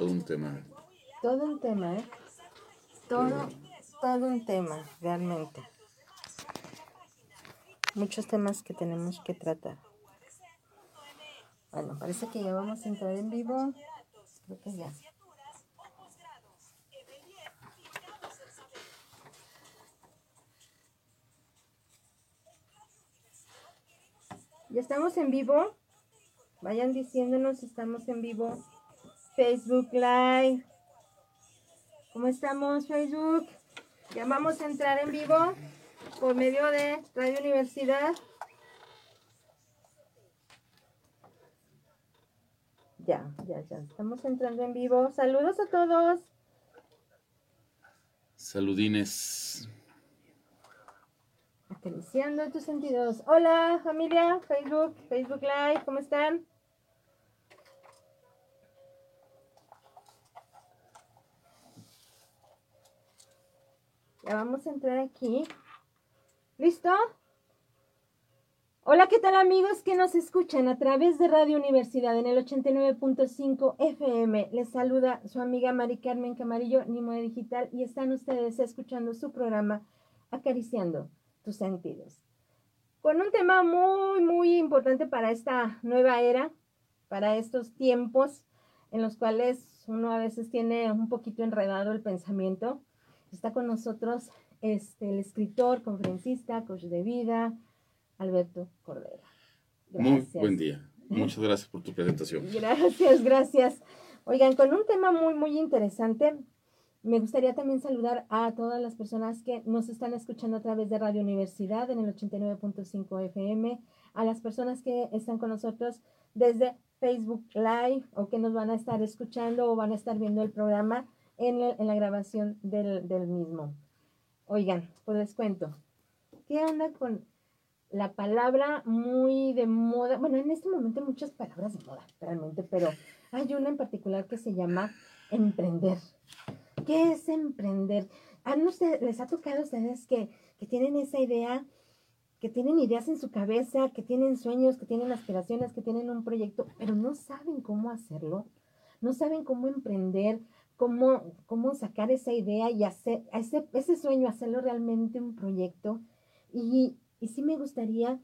Todo un tema. Todo un tema, ¿eh? Todo, todo un tema, realmente. Muchos temas que tenemos que tratar. Bueno, parece que ya vamos a entrar en vivo. Creo que ya. Ya estamos en vivo. Vayan diciéndonos si estamos en vivo. Facebook Live. ¿Cómo estamos, Facebook? Ya vamos a entrar en vivo por medio de Radio Universidad. Ya, ya, ya. Estamos entrando en vivo. Saludos a todos. Saludines. Acariciando tus sentidos. Hola, familia, Facebook, Facebook Live, ¿cómo están? Vamos a entrar aquí. ¿Listo? Hola, ¿qué tal amigos que nos escuchan a través de Radio Universidad en el 89.5 FM? Les saluda su amiga Mari Carmen Camarillo, Nimo Digital, y están ustedes escuchando su programa Acariciando tus sentidos. Con un tema muy, muy importante para esta nueva era, para estos tiempos en los cuales uno a veces tiene un poquito enredado el pensamiento. Está con nosotros este, el escritor, conferencista, coach de vida, Alberto Cordero. Muy buen día. Muchas gracias por tu presentación. Gracias, gracias. Oigan, con un tema muy, muy interesante, me gustaría también saludar a todas las personas que nos están escuchando a través de Radio Universidad en el 89.5 FM, a las personas que están con nosotros desde Facebook Live o que nos van a estar escuchando o van a estar viendo el programa en, la grabación del, mismo. Oigan, pues les cuento, ¿qué onda con la palabra muy de moda? Bueno, en este momento hay muchas palabras de moda, realmente, pero hay una en particular que se llama emprender. ¿Qué es emprender? ¿A no les ha tocado a ustedes que, que tienen esa idea, que tienen ideas en su cabeza, que tienen sueños, que tienen aspiraciones, que tienen un proyecto, pero no saben cómo hacerlo? No saben cómo emprender, cómo, cómo sacar esa idea y hacer ese, ese sueño, hacerlo realmente un proyecto. Y, y sí me gustaría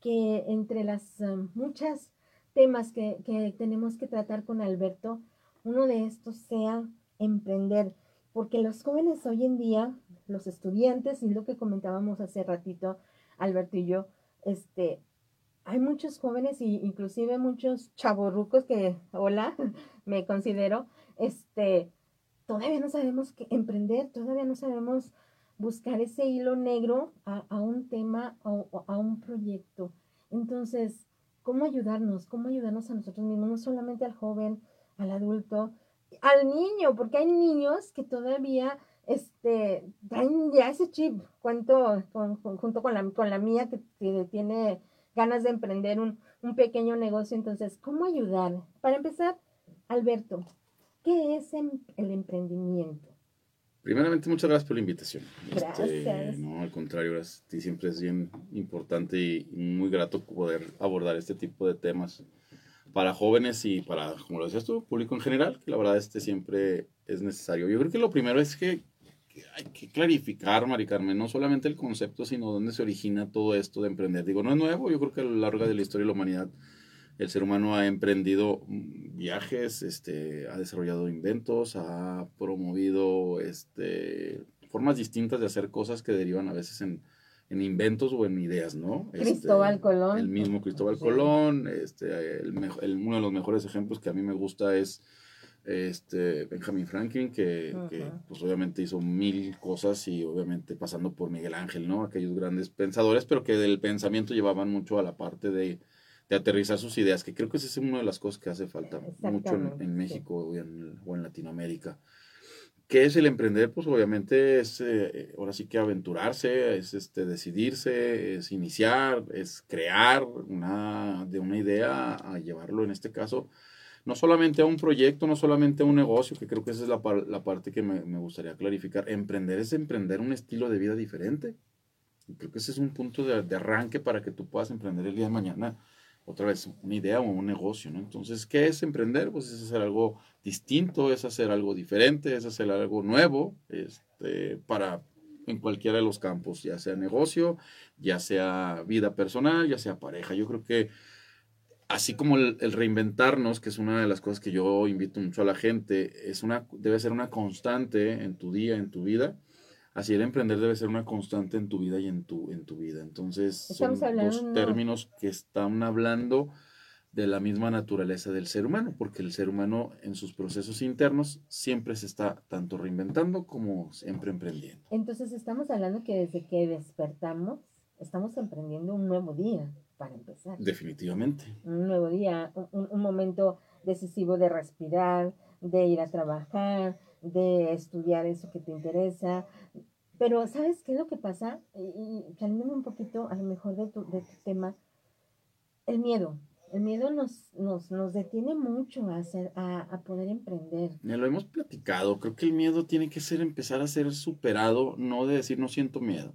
que entre las um, muchas temas que, que tenemos que tratar con Alberto, uno de estos sea emprender porque los jóvenes hoy en día, los estudiantes, y lo que comentábamos hace ratito, Alberto y yo, este, hay muchos jóvenes y inclusive muchos chavorrucos que, hola, me considero, este, todavía no sabemos qué emprender, todavía no sabemos buscar ese hilo negro a, un tema o a un proyecto. Entonces, ¿cómo ayudarnos? ¿Cómo ayudarnos a nosotros mismos? No solamente al joven, al adulto, al niño, porque hay niños que todavía este, traen ya ese chip, cuento junto con la, con la mía que, tiene ganas de emprender un, pequeño negocio. Entonces, ¿cómo ayudar? Para empezar, Alberto, ¿qué es em, el emprendimiento? Primeramente, muchas gracias por la invitación. Este, gracias. no, al contrario, siempre es bien importante y muy grato poder abordar este tipo de temas para jóvenes y para, como lo decías tú, público en general, que la verdad este siempre es necesario. Yo creo que lo primero es que, hay que clarificar, Mari Carmen, no solamente el concepto, sino dónde se origina todo esto de emprender. Digo, no es nuevo, yo creo que a lo largo de la historia de la humanidad el ser humano ha emprendido viajes, este, ha desarrollado inventos, ha promovido este, formas distintas de hacer cosas que derivan a veces en, en inventos o en ideas, ¿no? Este, Cristóbal Colón. El mismo Cristóbal Colón, este, el, uno de los mejores ejemplos que a mí me gusta es este Benjamin Franklin, que, pues obviamente hizo mil cosas y obviamente pasando por Miguel Ángel, ¿no? Aquellos grandes pensadores, pero que del pensamiento llevaban mucho a la parte de, de aterrizar sus ideas, que creo que esa es una de las cosas que hace falta mucho en, México o, en, o en Latinoamérica. ¿Qué es el emprender? Pues obviamente es, eh, ahora sí que aventurarse, es este, decidirse, es iniciar, es crear una, de una idea a llevarlo en este caso, no solamente a un proyecto, no solamente a un negocio, que creo que esa es la, la parte que me, me, gustaría clarificar. Emprender es emprender un estilo de vida diferente. Y creo que ese es un punto de, de arranque para que tú puedas emprender el día de mañana otra vez, una idea o un negocio, ¿no? Entonces, ¿qué es emprender? Pues es hacer algo distinto, es hacer algo diferente, es hacer algo nuevo, este, para en cualquiera de los campos, ya sea negocio, ya sea vida personal, ya sea pareja. Yo creo que así como el, reinventarnos, que es una de las cosas que yo invito mucho a la gente, es una, debe ser una constante en tu día, en tu vida. Así el emprender debe ser una constante en tu vida y en tu, en tu vida. Entonces, son dos términos que están hablando de la misma naturaleza del ser humano, porque el ser humano en sus procesos internos siempre se está tanto reinventando como siempre emprendiendo. Entonces estamos hablando que desde que despertamos estamos emprendiendo un nuevo día para empezar. Definitivamente. Un nuevo día, un, momento decisivo de respirar, de ir a trabajar, de estudiar eso que te interesa. Pero ¿sabes qué es lo que pasa? Y, saliéndome un poquito a lo mejor de tu, de tu tema, el miedo el miedo nos, nos, nos detiene mucho a, hacer, a, a, poder emprender. Ya lo hemos platicado. Creo que el miedo tiene que ser empezar a ser superado, no de decir no siento miedo.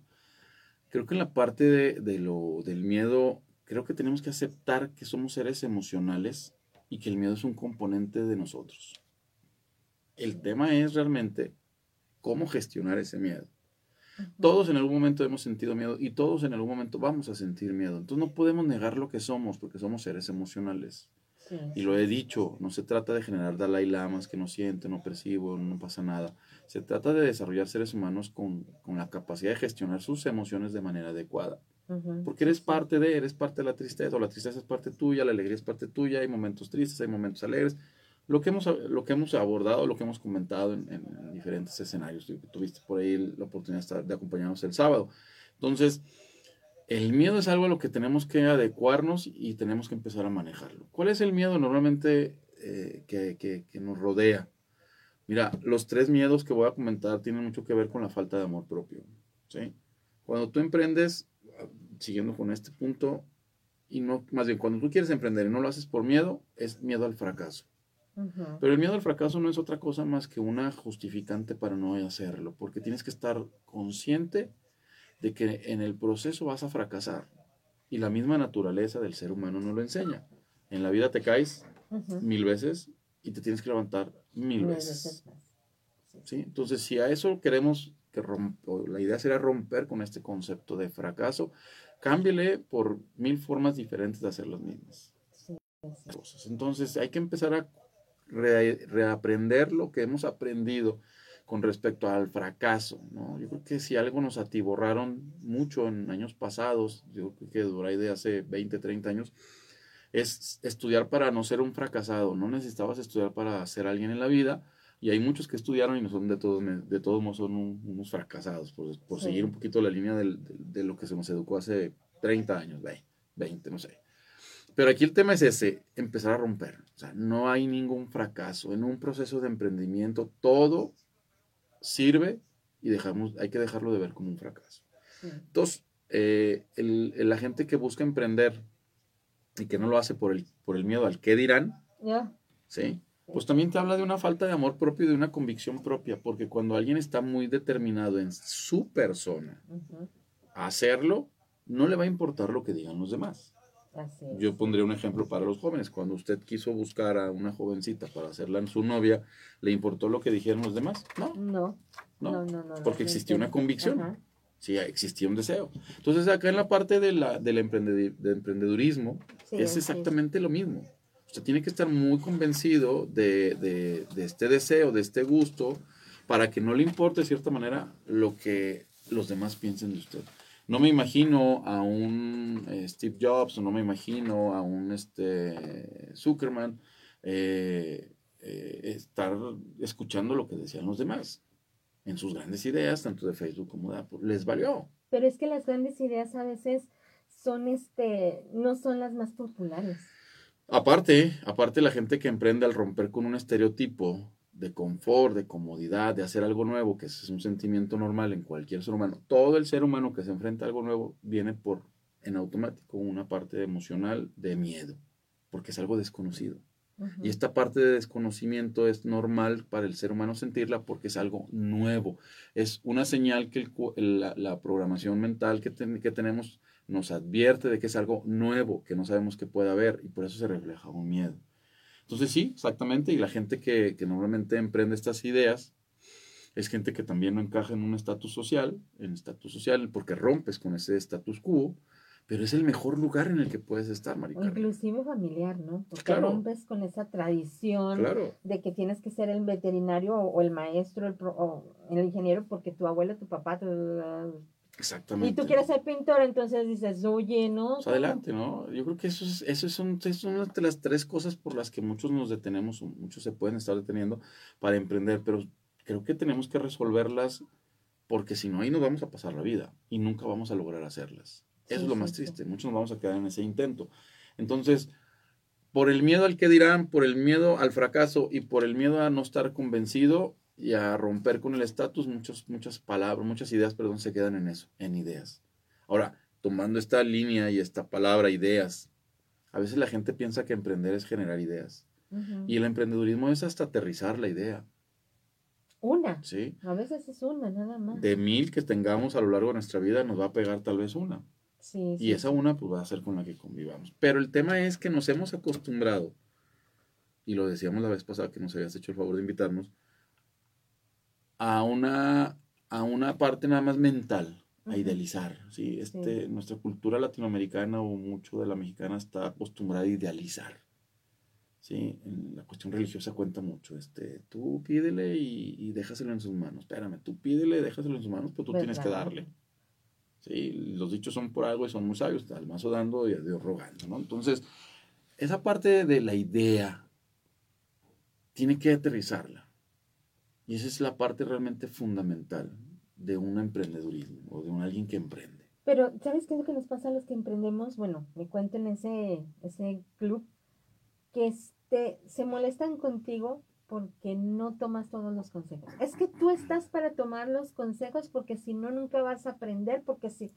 Creo que en la parte de, de lo, del miedo, creo que tenemos que aceptar que somos seres emocionales y que el miedo es un componente de nosotros. El tema es realmente cómo gestionar ese miedo. Todos en algún momento hemos sentido miedo y todos en algún momento vamos a sentir miedo. Entonces no podemos negar lo que somos porque somos seres emocionales. Y lo he dicho, no se trata de generar Dalai Lamas que no siente, no percibo, no pasa nada. Se trata de desarrollar seres humanos con, la capacidad de gestionar sus emociones de manera adecuada. Porque eres parte de, eres parte de la tristeza, o la tristeza es parte tuya, la alegría es parte tuya, hay momentos tristes, hay momentos alegres, lo que hemos, lo que hemos abordado, lo que hemos comentado en, diferentes escenarios. Tuviste por ahí la oportunidad de acompañarnos el sábado. Entonces, el miedo es algo a lo que tenemos que adecuarnos y tenemos que empezar a manejarlo. ¿Cuál es el miedo normalmente eh, que, que, que, nos rodea? Mira, los tres miedos que voy a comentar tienen mucho que ver con la falta de amor propio. ¿sí? Cuando tú emprendes, siguiendo con este punto, y no, más bien, cuando tú quieres emprender y no lo haces por miedo, es miedo al fracaso. Pero el miedo al fracaso no es otra cosa más que una justificante para no hacerlo, porque tienes que estar consciente de que en el proceso vas a fracasar. Y la misma naturaleza del ser humano no lo enseña. En la vida te caes mil veces y te tienes que levantar mil, veces. ¿Sí? Entonces, si a eso queremos que la idea sería romper con este concepto de fracaso, cámbiale por mil formas diferentes de hacer las mismas cosas. Entonces, hay que empezar a reaprender lo que hemos aprendido con respecto al fracaso, ¿no? Yo creo que si algo nos atiborraron mucho en años pasados, yo creo que dura de hace 20, 30 años, es estudiar para no ser un fracasado, no necesitabas estudiar para ser alguien en la vida, y hay muchos que estudiaron y no son de todos, de todos modos son unos fracasados, por, por seguir un poquito la línea de, de, lo que se nos educó hace 30 años, 20, no sé. Pero aquí el tema es ese, empezar a romper. O sea, no hay ningún fracaso. En un proceso de emprendimiento todo sirve y dejamos, hay que dejarlo de ver como un fracaso. Entonces, eh, la gente que busca emprender y que no lo hace por el, por el miedo al qué dirán, ¿sí? pues también te habla de una falta de amor propio y de una convicción propia, porque cuando alguien está muy determinado en su persona a hacerlo, no le va a importar lo que digan los demás. Yo pondría un ejemplo para los jóvenes. Cuando usted quiso buscar a una jovencita para hacerla en su novia, ¿le importó lo que dijeron los demás? No. No. No, no, no, porque existía una convicción. Sí, existía un deseo. Entonces, acá en la parte de la, del emprendedurismo, es exactamente lo mismo. Usted tiene que estar muy convencido de, de, de este deseo, de este gusto, para que no le importe de cierta manera lo que los demás piensen de usted no me imagino a un eh, Steve Jobs o no me imagino a un este, Zuckerman eh, eh, estar escuchando lo que decían los demás en sus grandes ideas, tanto de Facebook como de Apple. Les valió. Pero es que las grandes ideas a veces son este, no son las más populares. Aparte, aparte la gente que emprende al romper con un estereotipo de confort, de comodidad, de hacer algo nuevo, que es un sentimiento normal en cualquier ser humano. Todo el ser humano que se enfrenta a algo nuevo viene por, en automático, una parte emocional de miedo, porque es algo desconocido. Y esta parte de desconocimiento es normal para el ser humano sentirla porque es algo nuevo. Es una señal que la, programación mental que, que tenemos nos advierte de que es algo nuevo, que no sabemos que puede haber, y por eso se refleja un miedo. Entonces sí, exactamente, y la gente que, que normalmente emprende estas ideas es gente que también no encaja en un estatus social, en estatus social, porque rompes con ese status quo, pero es el mejor lugar en el que puedes estar, Maricarmen. Inclusive familiar, ¿no? Porque rompes con esa tradición de que tienes que ser el veterinario o, el maestro el o el ingeniero porque tu abuelo, tu papá, tu, Exactamente. Y tú quieres ser pintor, entonces dices, oye, ¿no? Pues adelante, ¿no? Yo creo que eso es, eso son, son de las tres cosas por las que muchos nos detenemos, muchos se pueden estar deteniendo para emprender, pero creo que tenemos que resolverlas porque si no, ahí nos vamos a pasar la vida y nunca vamos a lograr hacerlas. Eso es lo más triste. Muchos nos vamos a quedar en ese intento. Entonces, por el miedo al que dirán, por el miedo al fracaso y por el miedo a no estar convencido y a romper con el estatus, muchas palabras, muchas ideas, perdón, se quedan en eso, en ideas. Ahora, tomando esta línea y esta palabra, ideas, a veces la gente piensa que emprender es generar ideas. Y el emprendedurismo es hasta aterrizar la idea. Una. Sí. A veces es una, nada más. De mil que tengamos a lo largo de nuestra vida, nos va a pegar tal vez una y esa una pues va a ser con la que convivamos. Pero el tema es que nos hemos acostumbrado, y lo decíamos la vez pasada que nos habías hecho el favor de invitarnos, a una, a una parte nada más mental, a idealizar. ¿sí? Este, Nuestra cultura latinoamericana o mucho de la mexicana está acostumbrada a idealizar. ¿sí? En la cuestión religiosa cuenta mucho. Este, tú pídele y, y déjaselo en sus manos. Espérame, tú pídele, déjaselo en sus manos, pero tú tienes que darle. ¿sí? Los dichos son por algo y son muy sabios, al mazo dando y a Dios rogando, ¿no? Entonces, esa parte de la idea tiene que aterrizarla. Y esa es la parte realmente fundamental de un emprendedurismo o de un alguien que emprende. Pero, ¿sabes qué es lo que nos pasa a los que emprendemos? Bueno, me cuento en ese, ese club que este, se molestan contigo porque no tomas todos los consejos. Es que tú estás para tomar los consejos porque si no, nunca vas a aprender, porque si,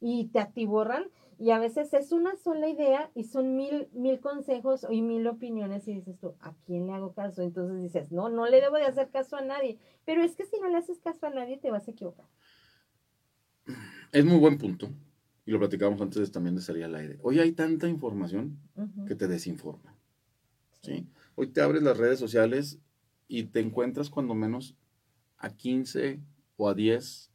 y te atiborran, y a veces es una sola idea y son mil, mil consejos y mil opiniones y dices tú, ¿a quién le hago caso? Entonces dices, no, no le debo de hacer caso a nadie, pero es que si no le haces caso a nadie te vas a equivocar. Es muy buen punto, y lo platicamos antes también de salir al aire. Hoy hay tanta información que te desinforma. ¿sí? Hoy te abres las redes sociales y te encuentras cuando menos a 15 o a 10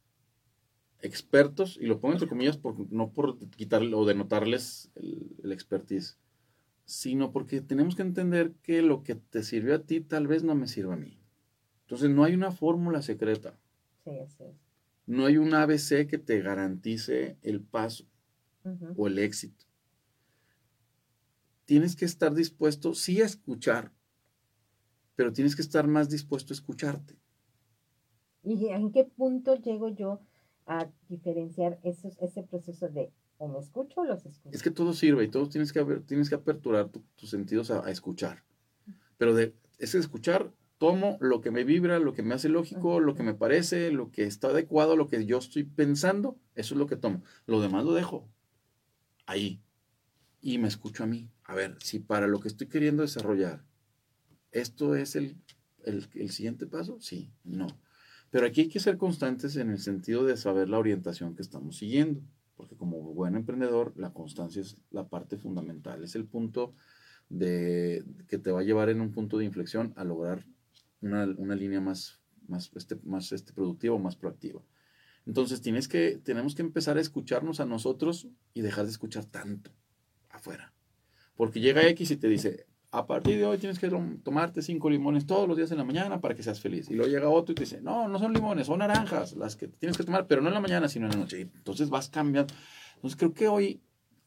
expertos, y lo pongo entre comillas por, no por quitarle o denotarles el, el expertise, sino porque tenemos que entender que lo que te sirvió a ti tal vez no me sirva a mí. Entonces no hay una fórmula secreta. Sí, sí. No hay un ABC que te garantice el paso o el éxito tienes que estar dispuesto, sí, a escuchar, pero tienes que estar más dispuesto a escucharte. ¿Y en qué punto llego yo a diferenciar ese proceso de o me escucho o los escucho? Es que todo sirve y todos tienes que, tienes que aperturar tus sentidos a, escuchar. Pero de ese escuchar, tomo lo que me vibra, lo que me hace lógico, lo que me parece, lo que está adecuado, lo que yo estoy pensando, eso es lo que tomo. Lo demás lo dejo ahí y me escucho a mí a ver, si para lo que estoy queriendo desarrollar, esto es el, siguiente paso, sí, no. Pero aquí hay que ser constantes en el sentido de saber la orientación que estamos siguiendo, porque como buen emprendedor, la constancia es la parte fundamental, es el punto de, que te va a llevar en un punto de inflexión a lograr una, línea más, más, este, más este, productiva o más proactiva. Entonces tienes que, tenemos que empezar a escucharnos a nosotros y dejar de escuchar tanto afuera. Porque llega X y te dice, a partir de hoy tienes que tomarte cinco limones todos los días en la mañana para que seas feliz. Y luego llega otro y te dice, no, no son limones, son naranjas las que tienes que tomar, pero no en la mañana, sino en la noche. entonces vas cambiando. Entonces creo que hoy,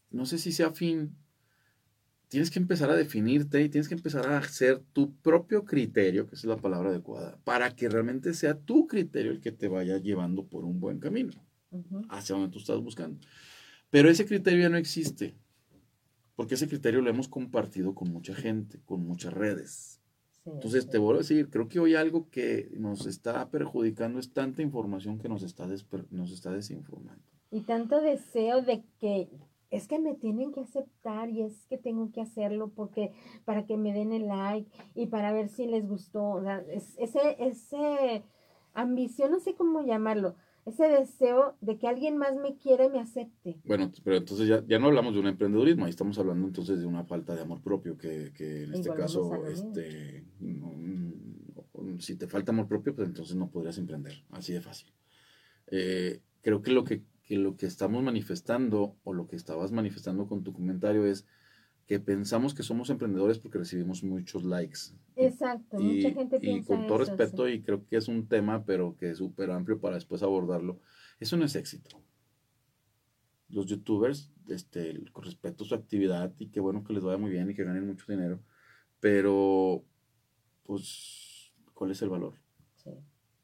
no sé si sea fin, tienes que empezar a definirte y tienes que empezar a hacer tu propio criterio, que es la palabra adecuada, para que realmente sea tu criterio el que te vaya llevando por un buen camino, hacia donde tú estás buscando. Pero ese criterio ya no existe porque ese criterio lo hemos compartido con mucha gente, con muchas redes. Entonces, te vuelvo a decir, creo que hoy algo que nos está perjudicando es tanta información que nos está, nos está desinformando. Y tanto deseo de que es que me tienen que aceptar y es que tengo que hacerlo porque para que me den el like y para ver si les gustó. ese, ese ambición, no sé cómo llamarlo, ese deseo de que alguien más me quiera y me acepte. Bueno, pero entonces ya, ya no hablamos de un emprendedurismo, ahí estamos hablando entonces de una falta de amor propio, que, que en este caso, este, si te falta amor propio, pues entonces no podrías emprender, así de fácil. Eh, creo que lo que, que lo que estamos manifestando o lo que estabas manifestando con tu comentario es que pensamos que somos emprendedores porque recibimos muchos likes. Exacto, mucha gente piensa Y con todo respeto, y creo que es un tema, pero que es súper amplio para después abordarlo, eso no es éxito. Los youtubers, este, con respeto a su actividad, y qué bueno que les vaya muy bien y que ganen mucho dinero, pero, pues, ¿cuál es el valor?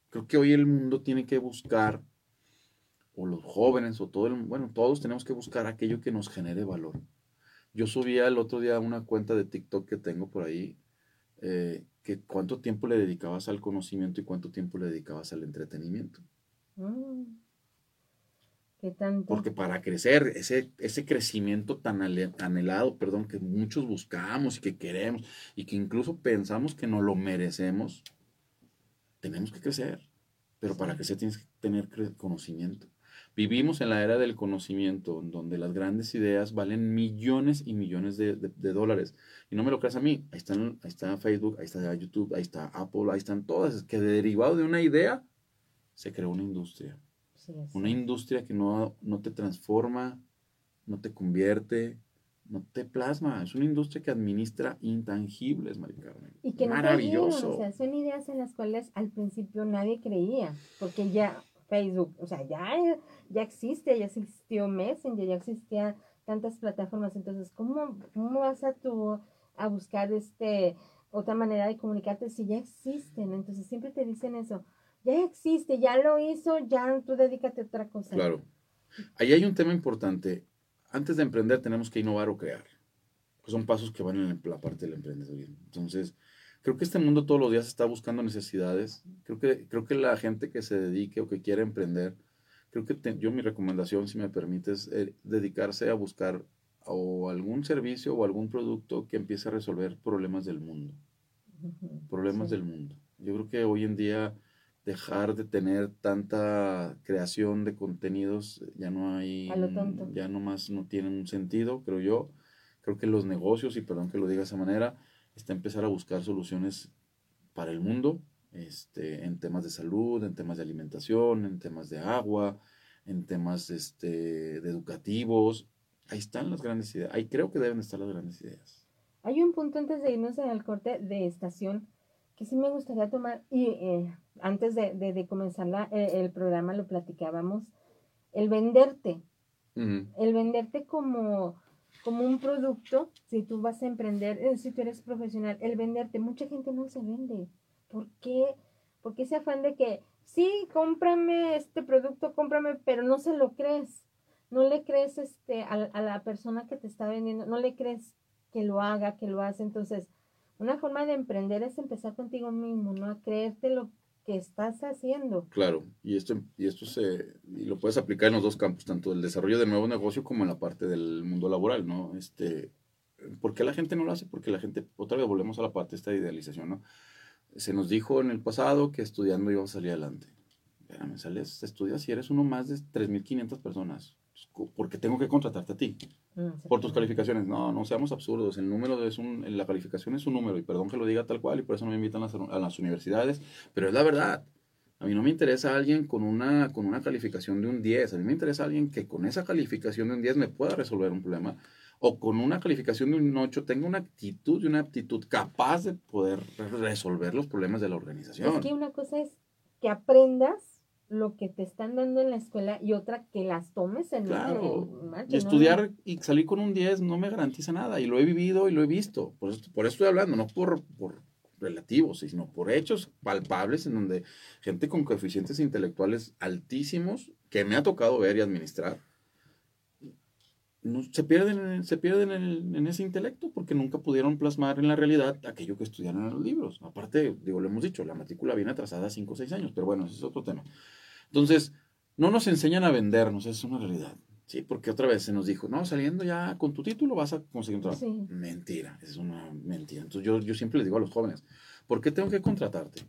Creo que hoy el mundo tiene que buscar, o los jóvenes, o todo el, bueno, todos tenemos que buscar aquello que nos genere valor yo subía el otro día una cuenta de TikTok que tengo por ahí, eh, que cuánto tiempo le dedicabas al conocimiento y cuánto tiempo le dedicabas al entretenimiento. Mm. ¿Qué tanto? Porque para crecer, ese, ese crecimiento tan anhelado, perdón, que muchos buscamos y que queremos y que incluso pensamos que no lo merecemos, tenemos que crecer. Pero para crecer tienes que tener conocimiento. Vivimos en la era del conocimiento, donde las grandes ideas valen millones y millones de, dólares. Y no me lo creas a mí, ahí, están, ahí está Facebook, ahí está YouTube, ahí está Apple, ahí están todas, es que derivado de una idea se creó una industria. Una industria que no, no te transforma, no te convierte, no te plasma. Es una industria que administra intangibles, Mari Carmen. Y que Maravilloso. o sea, son ideas en las cuales al principio nadie creía, porque ya Facebook, o sea, ya, ya existe, ya existió Messenger, ya existían tantas plataformas, entonces, ¿cómo, vas a tú a buscar este otra manera de comunicarte si ya existen? Entonces siempre te dicen eso, ya existe, ya lo hizo, ya tú dedícate a otra cosa. Claro. Ahí hay un tema importante. Antes de emprender tenemos que innovar o crear. Son pasos que van en la parte del emprendedurismo. Entonces, creo que este mundo todos los días está buscando necesidades. Creo que, creo que la gente que se dedique o que quiere emprender, creo que yo mi recomendación, si me permites, es eh, dedicarse a buscar o algún servicio o algún producto que empiece a resolver problemas del mundo. Problemas del mundo. Yo creo que hoy en día dejar de tener tanta creación de contenidos ya no hay ya no más no tienen un sentido creo yo creo que los negocios y perdón que lo diga de esa manera está empezar a buscar soluciones para el mundo, este, en temas de salud, en temas de alimentación, en temas de agua, en temas este, de educativos. Ahí están las grandes ideas. Ahí creo que deben estar las grandes ideas. Hay un punto antes de irnos al corte de estación que sí me gustaría tomar, y eh, antes de, comenzar eh, el programa lo platicábamos, el venderte. El venderte como como un producto, si tú vas a emprender, si tú eres profesional, el venderte, mucha gente no se vende. ¿Por qué? Porque ese afán de que, sí, cómprame este producto, cómprame, pero no se lo crees. No le crees este, a, a la persona que te está vendiendo, no le crees que lo haga, que lo hace. Entonces, una forma de emprender es empezar contigo mismo, ¿no? A creerte lo que estás haciendo. Claro, y esto, y esto se, y lo puedes aplicar en los dos campos, tanto el desarrollo de nuevo negocio como en la parte del mundo laboral, ¿no? Este, ¿Por qué la gente no lo hace? Porque la gente, otra vez volvemos a la parte de esta idealización, ¿no? Se nos dijo en el pasado que estudiando íbamos a salir adelante. Espérame, sales, estudias y eres uno más de 3.500 personas. Porque tengo que contratarte a ti. Mm, por tus calificaciones. No, no seamos absurdos. El número es un, la calificación es un número y perdón que lo diga tal cual y por eso no me invitan a las, universidades, pero es la verdad. A mí no me interesa alguien con una, con una calificación de un 10. A mí me interesa alguien que con esa calificación de un 10 me pueda resolver un problema o con una calificación de un 8 tenga una actitud y una aptitud capaz de poder resolver los problemas de la organización. Es que una cosa es que aprendas lo que te están dando en la escuela y otra que las tomes en, claro. y estudiar y salir con un 10 no me garantiza nada y lo he vivido y lo he visto. Por eso, por eso estoy hablando, no por, por relativos, sino por hechos palpables en donde gente con coeficientes intelectuales altísimos que me ha tocado ver y administrar no, se pierden, se pierden en, en, ese intelecto porque nunca pudieron plasmar en la realidad aquello que estudiaron en los libros. Aparte, digo, lo hemos dicho, la matrícula viene atrasada 5 o 6 años, pero bueno, ese es otro tema. Entonces, no nos enseñan a vendernos, es una realidad. Sí, porque otra vez se nos dijo, no, saliendo ya con tu título vas a conseguir un trabajo. Mentira, es una mentira. Entonces yo, yo siempre les digo a los jóvenes, ¿por qué tengo que contratarte?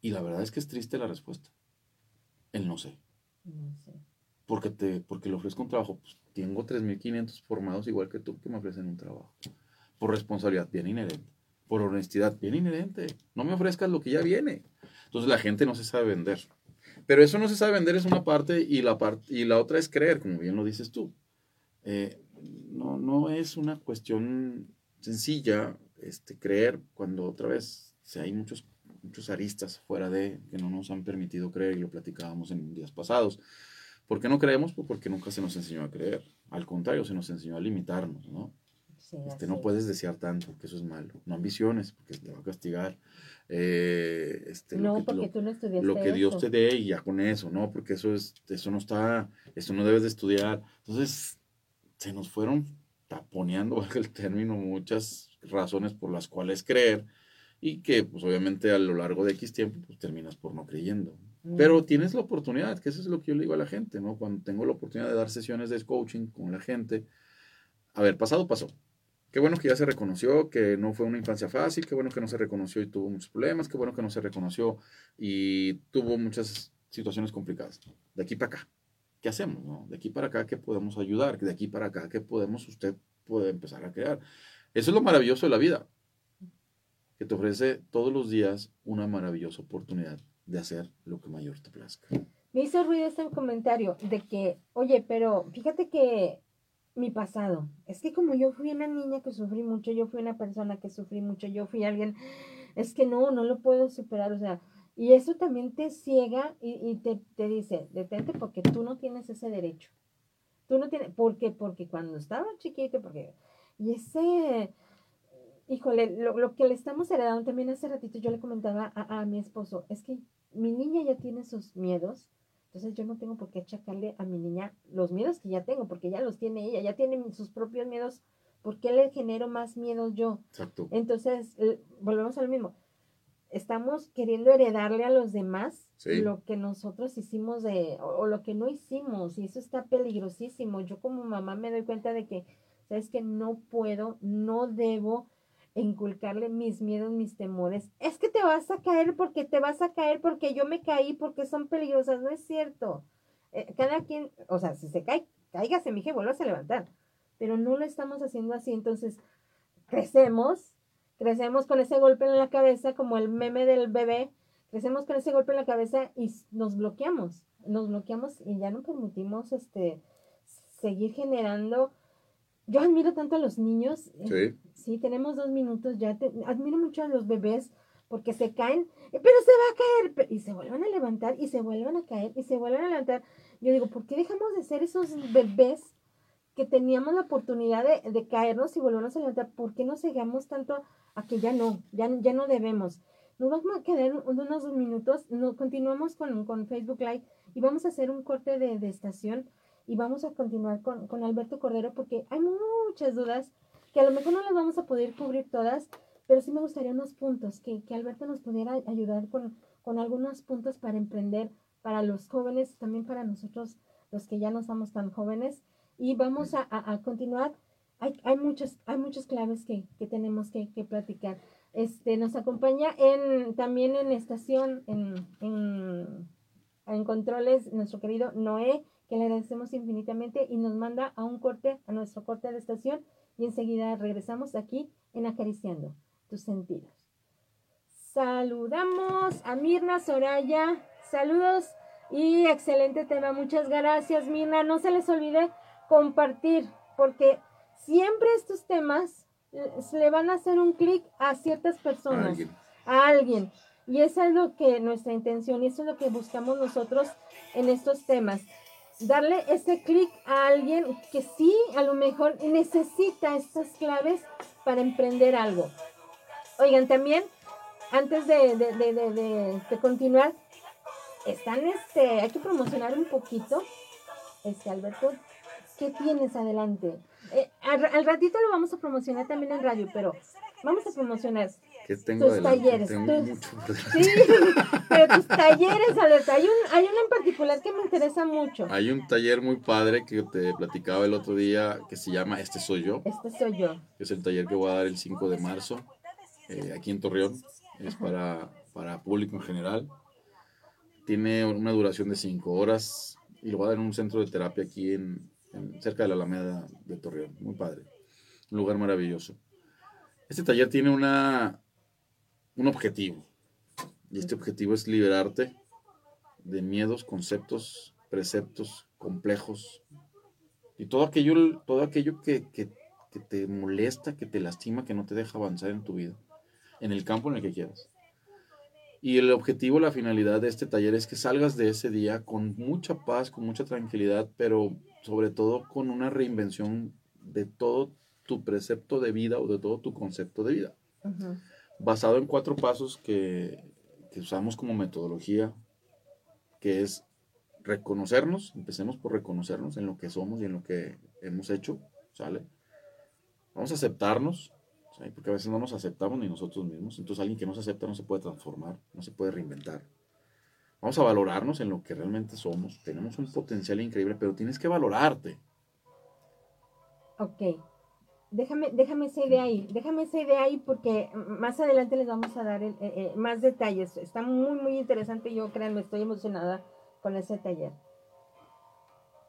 Y la verdad es que es triste la respuesta. El no sé. No sé. Porque, te, porque le ofrezco un trabajo. Pues, tengo 3.500 formados igual que tú que me ofrecen un trabajo. Por responsabilidad bien inherente. Por honestidad bien inherente. No me ofrezcas lo que ya viene. Entonces la gente no se sabe vender. Pero eso no se sabe vender es una parte y la, otra es creer, como bien lo dices tú. Eh, no, no es una cuestión sencilla este, creer cuando otra vez si hay muchos, muchos aristas fuera de que no nos han permitido creer y lo platicábamos en días pasados. ¿Por qué no creemos? Pues porque nunca se nos enseñó a creer. Al contrario, se nos enseñó a limitarnos, ¿no? Este, no puedes desear tanto, que eso es malo. No ambiciones, porque te va a castigar. Eh, este, no, lo que, porque tú no estudiaste Lo que Dios te dé y ya con eso, ¿no? Porque eso, es, eso no está, eso no debes de estudiar. Entonces, se nos fueron taponeando, bajo el término, muchas razones por las cuales creer y que, pues obviamente a lo largo de X tiempo, pues terminas por no creyendo. Mm. Pero tienes la oportunidad, que eso es lo que yo le digo a la gente, ¿no? Cuando tengo la oportunidad de dar sesiones de coaching con la gente, a ver, pasado pasó. Qué bueno que ya se reconoció que no fue una infancia fácil, qué bueno que no se reconoció y tuvo muchos problemas, qué bueno que no se reconoció y tuvo muchas situaciones complicadas. De aquí para acá, ¿qué hacemos? De aquí para acá, ¿qué podemos ayudar? De aquí para acá, ¿qué podemos usted puede empezar a crear? Eso es lo maravilloso de la vida, que te ofrece todos los días una maravillosa oportunidad de hacer lo que mayor te plazca. Me hizo ruido este comentario de que, oye, pero fíjate que mi pasado, es que como yo fui una niña que sufrí mucho, yo fui una persona que sufrí mucho, yo fui alguien, es que no, no lo puedo superar, o sea, y eso también te ciega y, te, te, dice, detente porque tú no tienes ese derecho. Tú no tienes, ¿por qué? Porque cuando estaba chiquito, porque, y ese, híjole, lo, lo, que le estamos heredando también hace ratito, yo le comentaba a, a mi esposo, es que mi niña ya tiene sus miedos, entonces yo no tengo por qué achacarle a mi niña los miedos que ya tengo, porque ya los tiene ella, ya tiene sus propios miedos, ¿por qué le genero más miedos yo? Exacto. Entonces, volvemos a lo mismo estamos queriendo heredarle a los demás lo que nosotros hicimos de, o, lo que no hicimos, y eso está peligrosísimo. Yo como mamá me doy cuenta de que, sabes que no puedo, no debo inculcarle mis miedos, mis temores. Es que te vas a caer porque te vas a caer porque yo me caí, porque son peligrosas, no es cierto. Eh, cada quien, o sea, si se cae, cáigase, mije, vuelvas a levantar. Pero no lo estamos haciendo así, entonces crecemos Crecemos con ese golpe en la cabeza, como el meme del bebé, crecemos con ese golpe en la cabeza y nos bloqueamos, nos bloqueamos y ya no permitimos este seguir generando. Yo admiro tanto a los niños. Eh, sí. Sí, tenemos dos minutos ya. admiro mucho a los bebés porque se caen, eh, pero se va a caer, y se vuelven a levantar, y se vuelven a caer, y se vuelven a levantar. Yo digo, ¿por qué dejamos de ser esos bebés que teníamos la oportunidad de, de caernos y volvernos a levantar? ¿Por qué no seguimos tanto a que ya no, ya, ya no debemos. Nos vamos a quedar unos minutos, no, continuamos con, con, Facebook Live y vamos a hacer un corte de, de estación y vamos a continuar con, con, Alberto Cordero porque hay muchas dudas que a lo mejor no las vamos a poder cubrir todas, pero sí me gustaría unos puntos, que, que Alberto nos pudiera ayudar con, con algunos puntos para emprender para los jóvenes, también para nosotros los que ya no somos tan jóvenes. Y vamos a, a, a continuar hay, hay, muchas, hay muchas claves que, que tenemos que, que, platicar. Este, nos acompaña en, también en estación, en, en, en controles, nuestro querido Noé, que le agradecemos infinitamente y nos manda a un corte, a nuestro corte de estación y enseguida regresamos aquí en Acariciando tus sentidos. Saludamos a Mirna Soraya, saludos y excelente tema, muchas gracias Mirna, no se les olvide compartir porque siempre estos temas le van a hacer un clic a ciertas personas, a alguien. Y esa es lo que nuestra intención y eso es lo que buscamos nosotros en estos temas. Darle ese clic a alguien que sí, a lo mejor necesita estas claves para emprender algo. Oigan, también, antes de, de, continuar, están, este, hay que promocionar un poquito. Este, Alberto, ¿qué tienes adelante? Eh, al, ratito lo vamos a promocionar también en radio, pero vamos a promocionar tus talleres. sí, pero tus talleres, alerta. Hay, un, hay uno en particular que me interesa mucho. Hay un taller muy padre que te platicaba el otro día que se llama Este Soy Yo. Este Soy Yo. Es el taller que voy a dar el 5 de marzo eh, aquí en Torreón. Es para, para público en general. tiene una duración de cinco horas y lo va a dar en un centro de terapia aquí en, cerca de la Alameda de Torreón. Muy padre. Un lugar maravilloso. Este taller tiene una, un objetivo. Y este objetivo es liberarte de miedos, conceptos, preceptos complejos y todo aquello, todo aquello que, que, te molesta, que te lastima, que no te deja avanzar en tu vida, en el campo en el que quieras. Y el objetivo, la finalidad de este taller es que salgas de ese día con mucha paz, con mucha tranquilidad, pero sobre todo con una reinvención de todo tu precepto de vida o de todo tu concepto de vida. Basado en cuatro pasos que, que usamos como metodología, que es reconocernos, empecemos por reconocernos en lo que somos y en lo que hemos hecho, ¿sale? Vamos a aceptarnos, porque a veces no nos aceptamos ni nosotros mismos. Entonces alguien que no se acepta no se puede transformar, no se puede reinventar. Vamos a valorarnos en lo que realmente somos. Tenemos un potencial increíble, pero tienes que valorarte. Ok. Déjame, déjame esa idea ahí, déjame esa idea ahí porque más adelante les vamos a dar eh, eh, más detalles. Está muy, muy interesante. Yo, créanme, estoy emocionada con ese taller.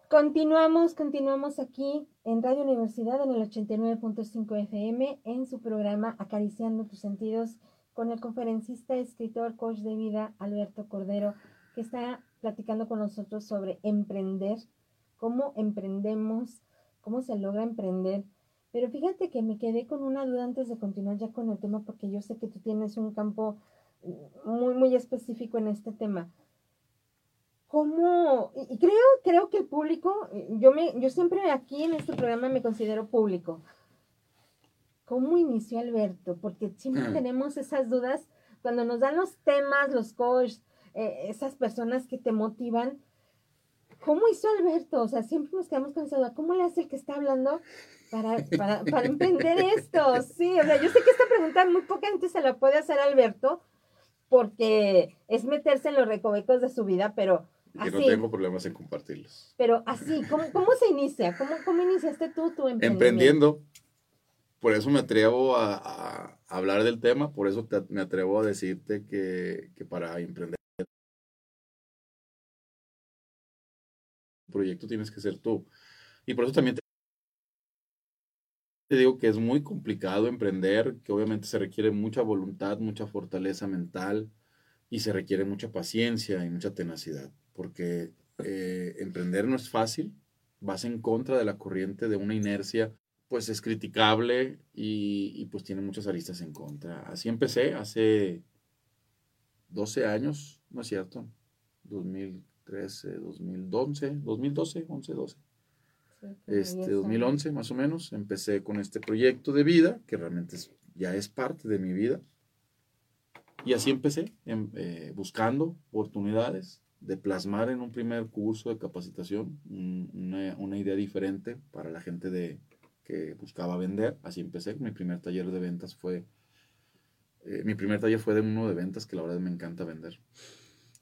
Continuamos, continuamos aquí en Radio Universidad en el 89.5 FM en su programa Acariciando tus sentidos con el conferencista, escritor, coach de vida Alberto Cordero, que está platicando con nosotros sobre emprender, cómo emprendemos, cómo se logra emprender. Pero fíjate que me quedé con una duda antes de continuar ya con el tema, porque yo sé que tú tienes un campo muy, muy específico en este tema. ¿Cómo? Y creo, creo que el público, yo, me, yo siempre aquí en este programa me considero público. ¿Cómo inició Alberto? Porque siempre tenemos esas dudas cuando nos dan los temas, los coaches, eh, esas personas que te motivan. ¿Cómo hizo Alberto? O sea, siempre nos quedamos con esa duda. ¿Cómo le hace el que está hablando para, para, para emprender esto? Sí, o sea, yo sé que esta pregunta muy poca gente se la puede hacer Alberto porque es meterse en los recovecos de su vida, pero que no tengo problemas en compartirlos. Pero así, ¿cómo, cómo se inicia? ¿Cómo, ¿Cómo iniciaste tú tu emprendimiento? Emprendiendo. Por eso me atrevo a, a hablar del tema, por eso me atrevo a decirte que, que para emprender proyecto tienes que ser tú. Y por eso también te digo que es muy complicado emprender, que obviamente se requiere mucha voluntad, mucha fortaleza mental y se requiere mucha paciencia y mucha tenacidad porque eh, emprender no es fácil, vas en contra de la corriente de una inercia, pues es criticable y, pues tiene muchas aristas en contra. Así empecé hace 12 años, ¿no es cierto? 2013, 2012, 2012, 11, 12. Este, 2011 más o menos, empecé con este proyecto de vida, que realmente ya es parte de mi vida. Y así empecé, em, eh, buscando oportunidades, de plasmar en un primer curso de capacitación una, idea diferente para la gente de, que buscaba vender. Así empecé. Mi primer taller de ventas fue, eh, mi primer taller fue de uno de ventas que la verdad me encanta vender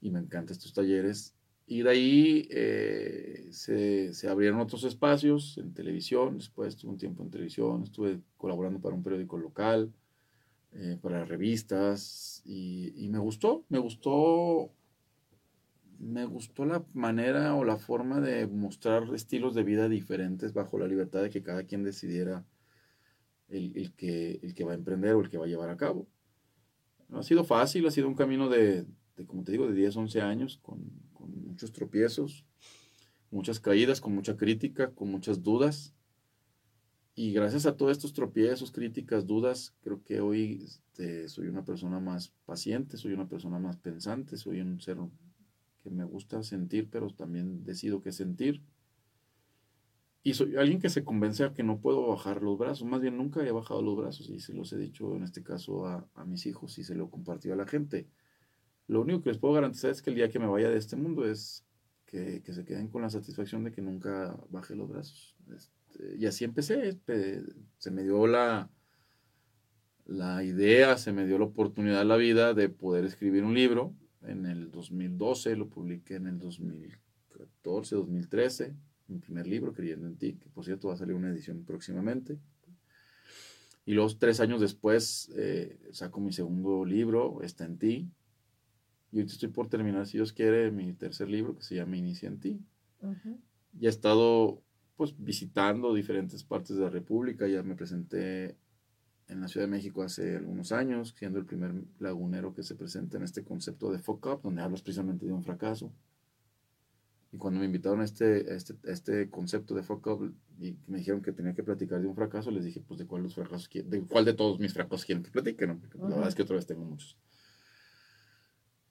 y me encantan estos talleres. Y de ahí eh, se, se, abrieron otros espacios en televisión, después estuve un tiempo en televisión, estuve colaborando para un periódico local, eh, para revistas, y, me gustó, me gustó me gustó la manera o la forma de mostrar estilos de vida diferentes bajo la libertad de que cada quien decidiera el, que, el que va a emprender o el que va a llevar a cabo. No ha sido fácil, ha sido un camino de, como te digo, de 10, 11 años, con, muchos tropiezos, muchas caídas, con mucha crítica, con muchas dudas. Y gracias a todos estos tropiezos, críticas, dudas, creo que hoy este, soy una persona más paciente, soy una persona más pensante, soy un ser me gusta sentir, pero también decido qué sentir. Y soy alguien que se convence a que no puedo bajar los brazos. Más bien nunca he bajado los brazos y se los he dicho en este caso a, mis hijos y se lo he compartido a la gente. Lo único que les puedo garantizar es que el día que me vaya de este mundo es que, se queden con la satisfacción de que nunca baje los brazos. Este, y así empecé. Se me dio la, la idea, se me dio la oportunidad la vida de poder escribir un libro en el 2012, lo publiqué en el 2014, 2013, mi primer libro, Creyendo en ti, que por cierto va a salir una edición próximamente. Y luego tres años después eh, saco mi segundo libro, Está en ti. Y ahorita estoy por terminar, si Dios quiere, mi tercer libro que se llama Inicia en ti. Ya he estado pues visitando diferentes partes de la República, ya me presenté en la Ciudad de México hace algunos años, siendo el primer lagunero que se presenta en este concepto de fuck up, donde hablas precisamente de un fracaso. Y cuando me invitaron a este, este, este concepto de fuck up y me dijeron que tenía que platicar de un fracaso, les dije, pues de cuál, los fracasos, de cuál de todos mis fracasos quieren que platique, ¿no? Porque la verdad es que otra vez tengo muchos.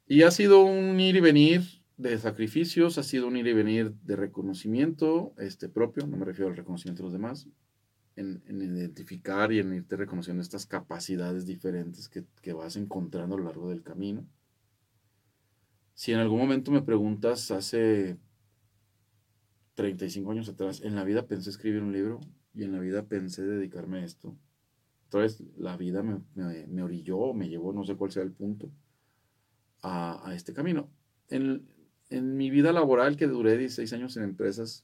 Y ha sido un ir y venir de sacrificios, ha sido un ir y venir de reconocimiento este, propio, no me refiero al reconocimiento de los demás, en, identificar y en irte reconociendo estas capacidades diferentes que, que, vas encontrando a lo largo del camino. Si en algún momento me preguntas, hace 35 años atrás, en la vida pensé escribir un libro y en la vida pensé dedicarme a esto. Entonces la vida me, me orilló, me llevó, no sé cuál sea el punto, a, a este camino. En, en mi vida laboral, que duré 16 años en empresas,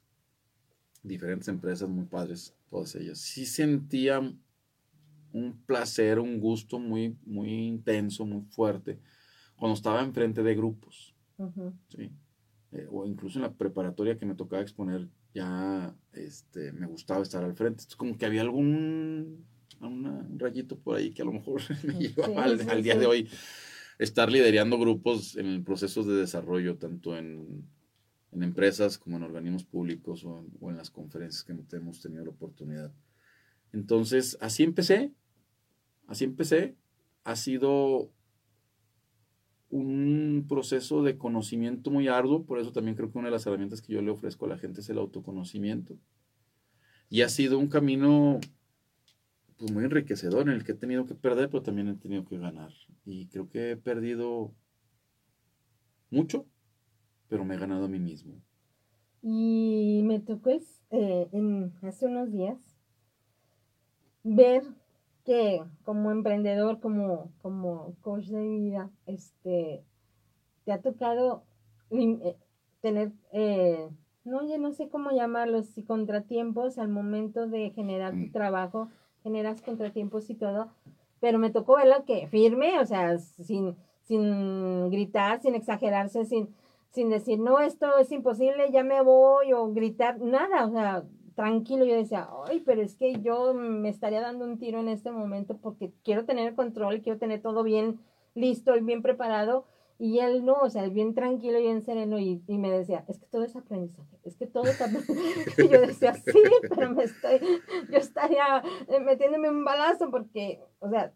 diferentes empresas muy padres, todas ellas, sí sentía un placer, un gusto muy, muy intenso, muy fuerte, cuando estaba enfrente de grupos. ¿sí? Eh, o incluso en la preparatoria que me tocaba exponer, ya este, me gustaba estar al frente. Es como que había algún un rayito por ahí que a lo mejor me llevaba al, día de hoy estar liderando grupos en procesos de desarrollo, tanto en, empresas como en organismos públicos o en, las conferencias que hemos tenido la oportunidad. Entonces, así empecé, así empecé. Ha sido un proceso de conocimiento muy arduo, por eso también creo que una de las herramientas que yo le ofrezco a la gente es el autoconocimiento. Y ha sido un camino pues, muy enriquecedor en el que he tenido que perder, pero también he tenido que ganar. Y creo que he perdido mucho, pero me he ganado a mí mismo. Y me tocó eh, en, hace unos días ver que como emprendedor, como, como coach de vida, este, te ha tocado eh, tener, eh, no, ya no sé cómo llamarlos, si contratiempos al momento de generar tu mm. trabajo generas contratiempos y todo, pero me tocó verlo que firme, o sea, sin, sin gritar, sin exagerarse, sin, sin decir, no, esto es imposible, ya me voy, o gritar, nada, o sea, tranquilo, yo decía, ay, pero es que yo me estaría dando un tiro en este momento porque quiero tener el control, quiero tener todo bien listo y bien preparado, y él no, o sea, bien tranquilo y bien sereno y, y, me decía, es que todo es aprendizaje, es que todo está... y yo decía, sí, pero me estoy, yo estaría eh, metiéndome un balazo porque, o sea,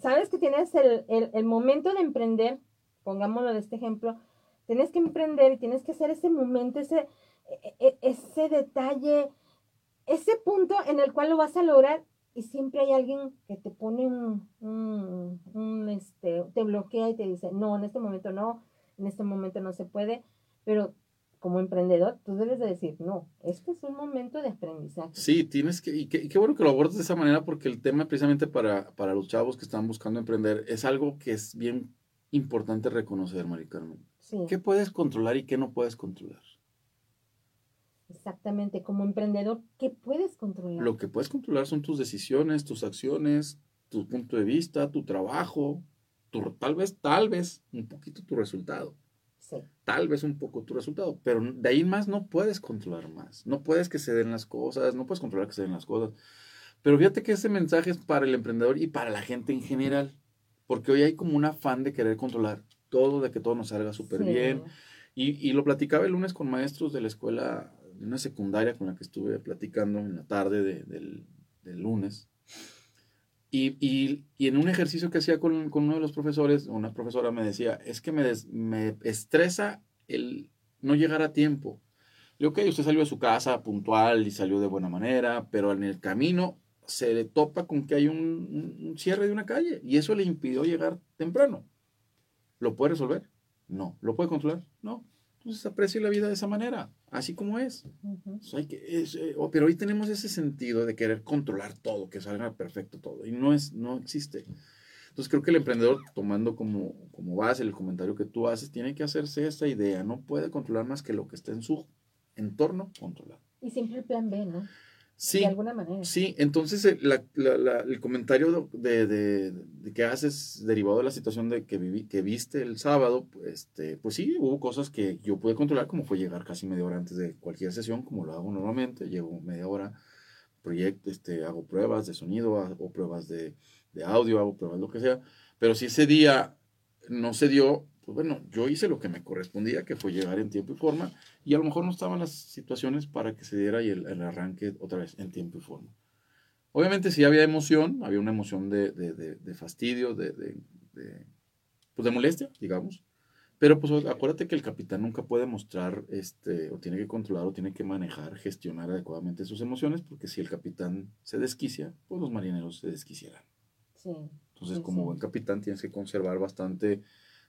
sabes que tienes el, el, el momento de emprender, pongámoslo de este ejemplo, tienes que emprender y tienes que hacer ese momento, ese, e, e, ese detalle, ese punto en el cual lo vas a lograr y siempre hay alguien que te pone un, un, este, te bloquea y te dice, no, en este momento no, en este momento no se puede, pero como emprendedor, tú debes de decir, no, este es un momento de aprendizaje. Sí, tienes que, y qué, bueno que lo abordes de esa manera, porque el tema precisamente para, para los chavos que están buscando emprender es algo que es bien importante reconocer, Mari Carmen. Sí. ¿Qué puedes controlar y qué no puedes controlar? Exactamente, como emprendedor, ¿qué puedes controlar? Lo que puedes controlar son tus decisiones, tus acciones, tu punto de vista, tu trabajo, tu, tal vez, tal vez un poquito tu resultado. Sí. Tal vez un poco tu resultado, pero de ahí más no puedes controlar más. No puedes que se den las cosas, no puedes controlar que se den las cosas. Pero fíjate que ese mensaje es para el emprendedor y para la gente en general, porque hoy hay como un afán de querer controlar todo, de que todo nos salga súper bien. Y, y, lo platicaba el lunes con maestros de la escuela de una secundaria con la que estuve platicando en la tarde del, lunes. Y, en un ejercicio que hacía con, uno de los profesores, una profesora me decía, es que me, me estresa el no llegar a tiempo. Le digo, ok, usted salió de su casa puntual y salió de buena manera, pero en el camino se le topa con que hay un, un cierre de una calle y eso le impidió llegar temprano. ¿Lo puede resolver? No. ¿Lo puede controlar? No. Entonces aprecie la vida de esa manera así como es. hay que, eh, pero hoy tenemos ese sentido de querer controlar todo, que salga perfecto todo, y no, es, no existe. Entonces creo que el emprendedor, tomando como, como base el comentario que tú haces, tiene que hacerse esta idea, no puede controlar más que lo que está en su entorno controlar. Y siempre el plan B, ¿no? Sí, de alguna manera. Sí, entonces el, la, la, el comentario de, de, de, que haces derivado de la situación de que, viví, que viste el sábado, este, pues sí, hubo cosas que yo pude controlar, como fue llegar casi media hora antes de cualquier sesión, como lo hago normalmente, llego media hora, proyecto, este, hago pruebas de sonido, hago pruebas de, de audio, hago pruebas lo que sea, pero si ese día no se dio, pues bueno, yo hice lo que me correspondía, que fue llegar en tiempo y forma, y a lo mejor no estaban las situaciones para que se diera y el, el arranque otra vez en tiempo y forma. Obviamente sí había emoción, había una emoción de, de, de, de fastidio, de, pues de molestia, digamos, pero pues acuérdate que el capitán nunca puede mostrar, este, o tiene que controlar, o tiene que manejar, gestionar adecuadamente sus emociones, porque si el capitán se desquicia, pues los marineros se desquiciarán. Sí. Entonces, sí, como sí. buen capitán, tienes que conservar bastante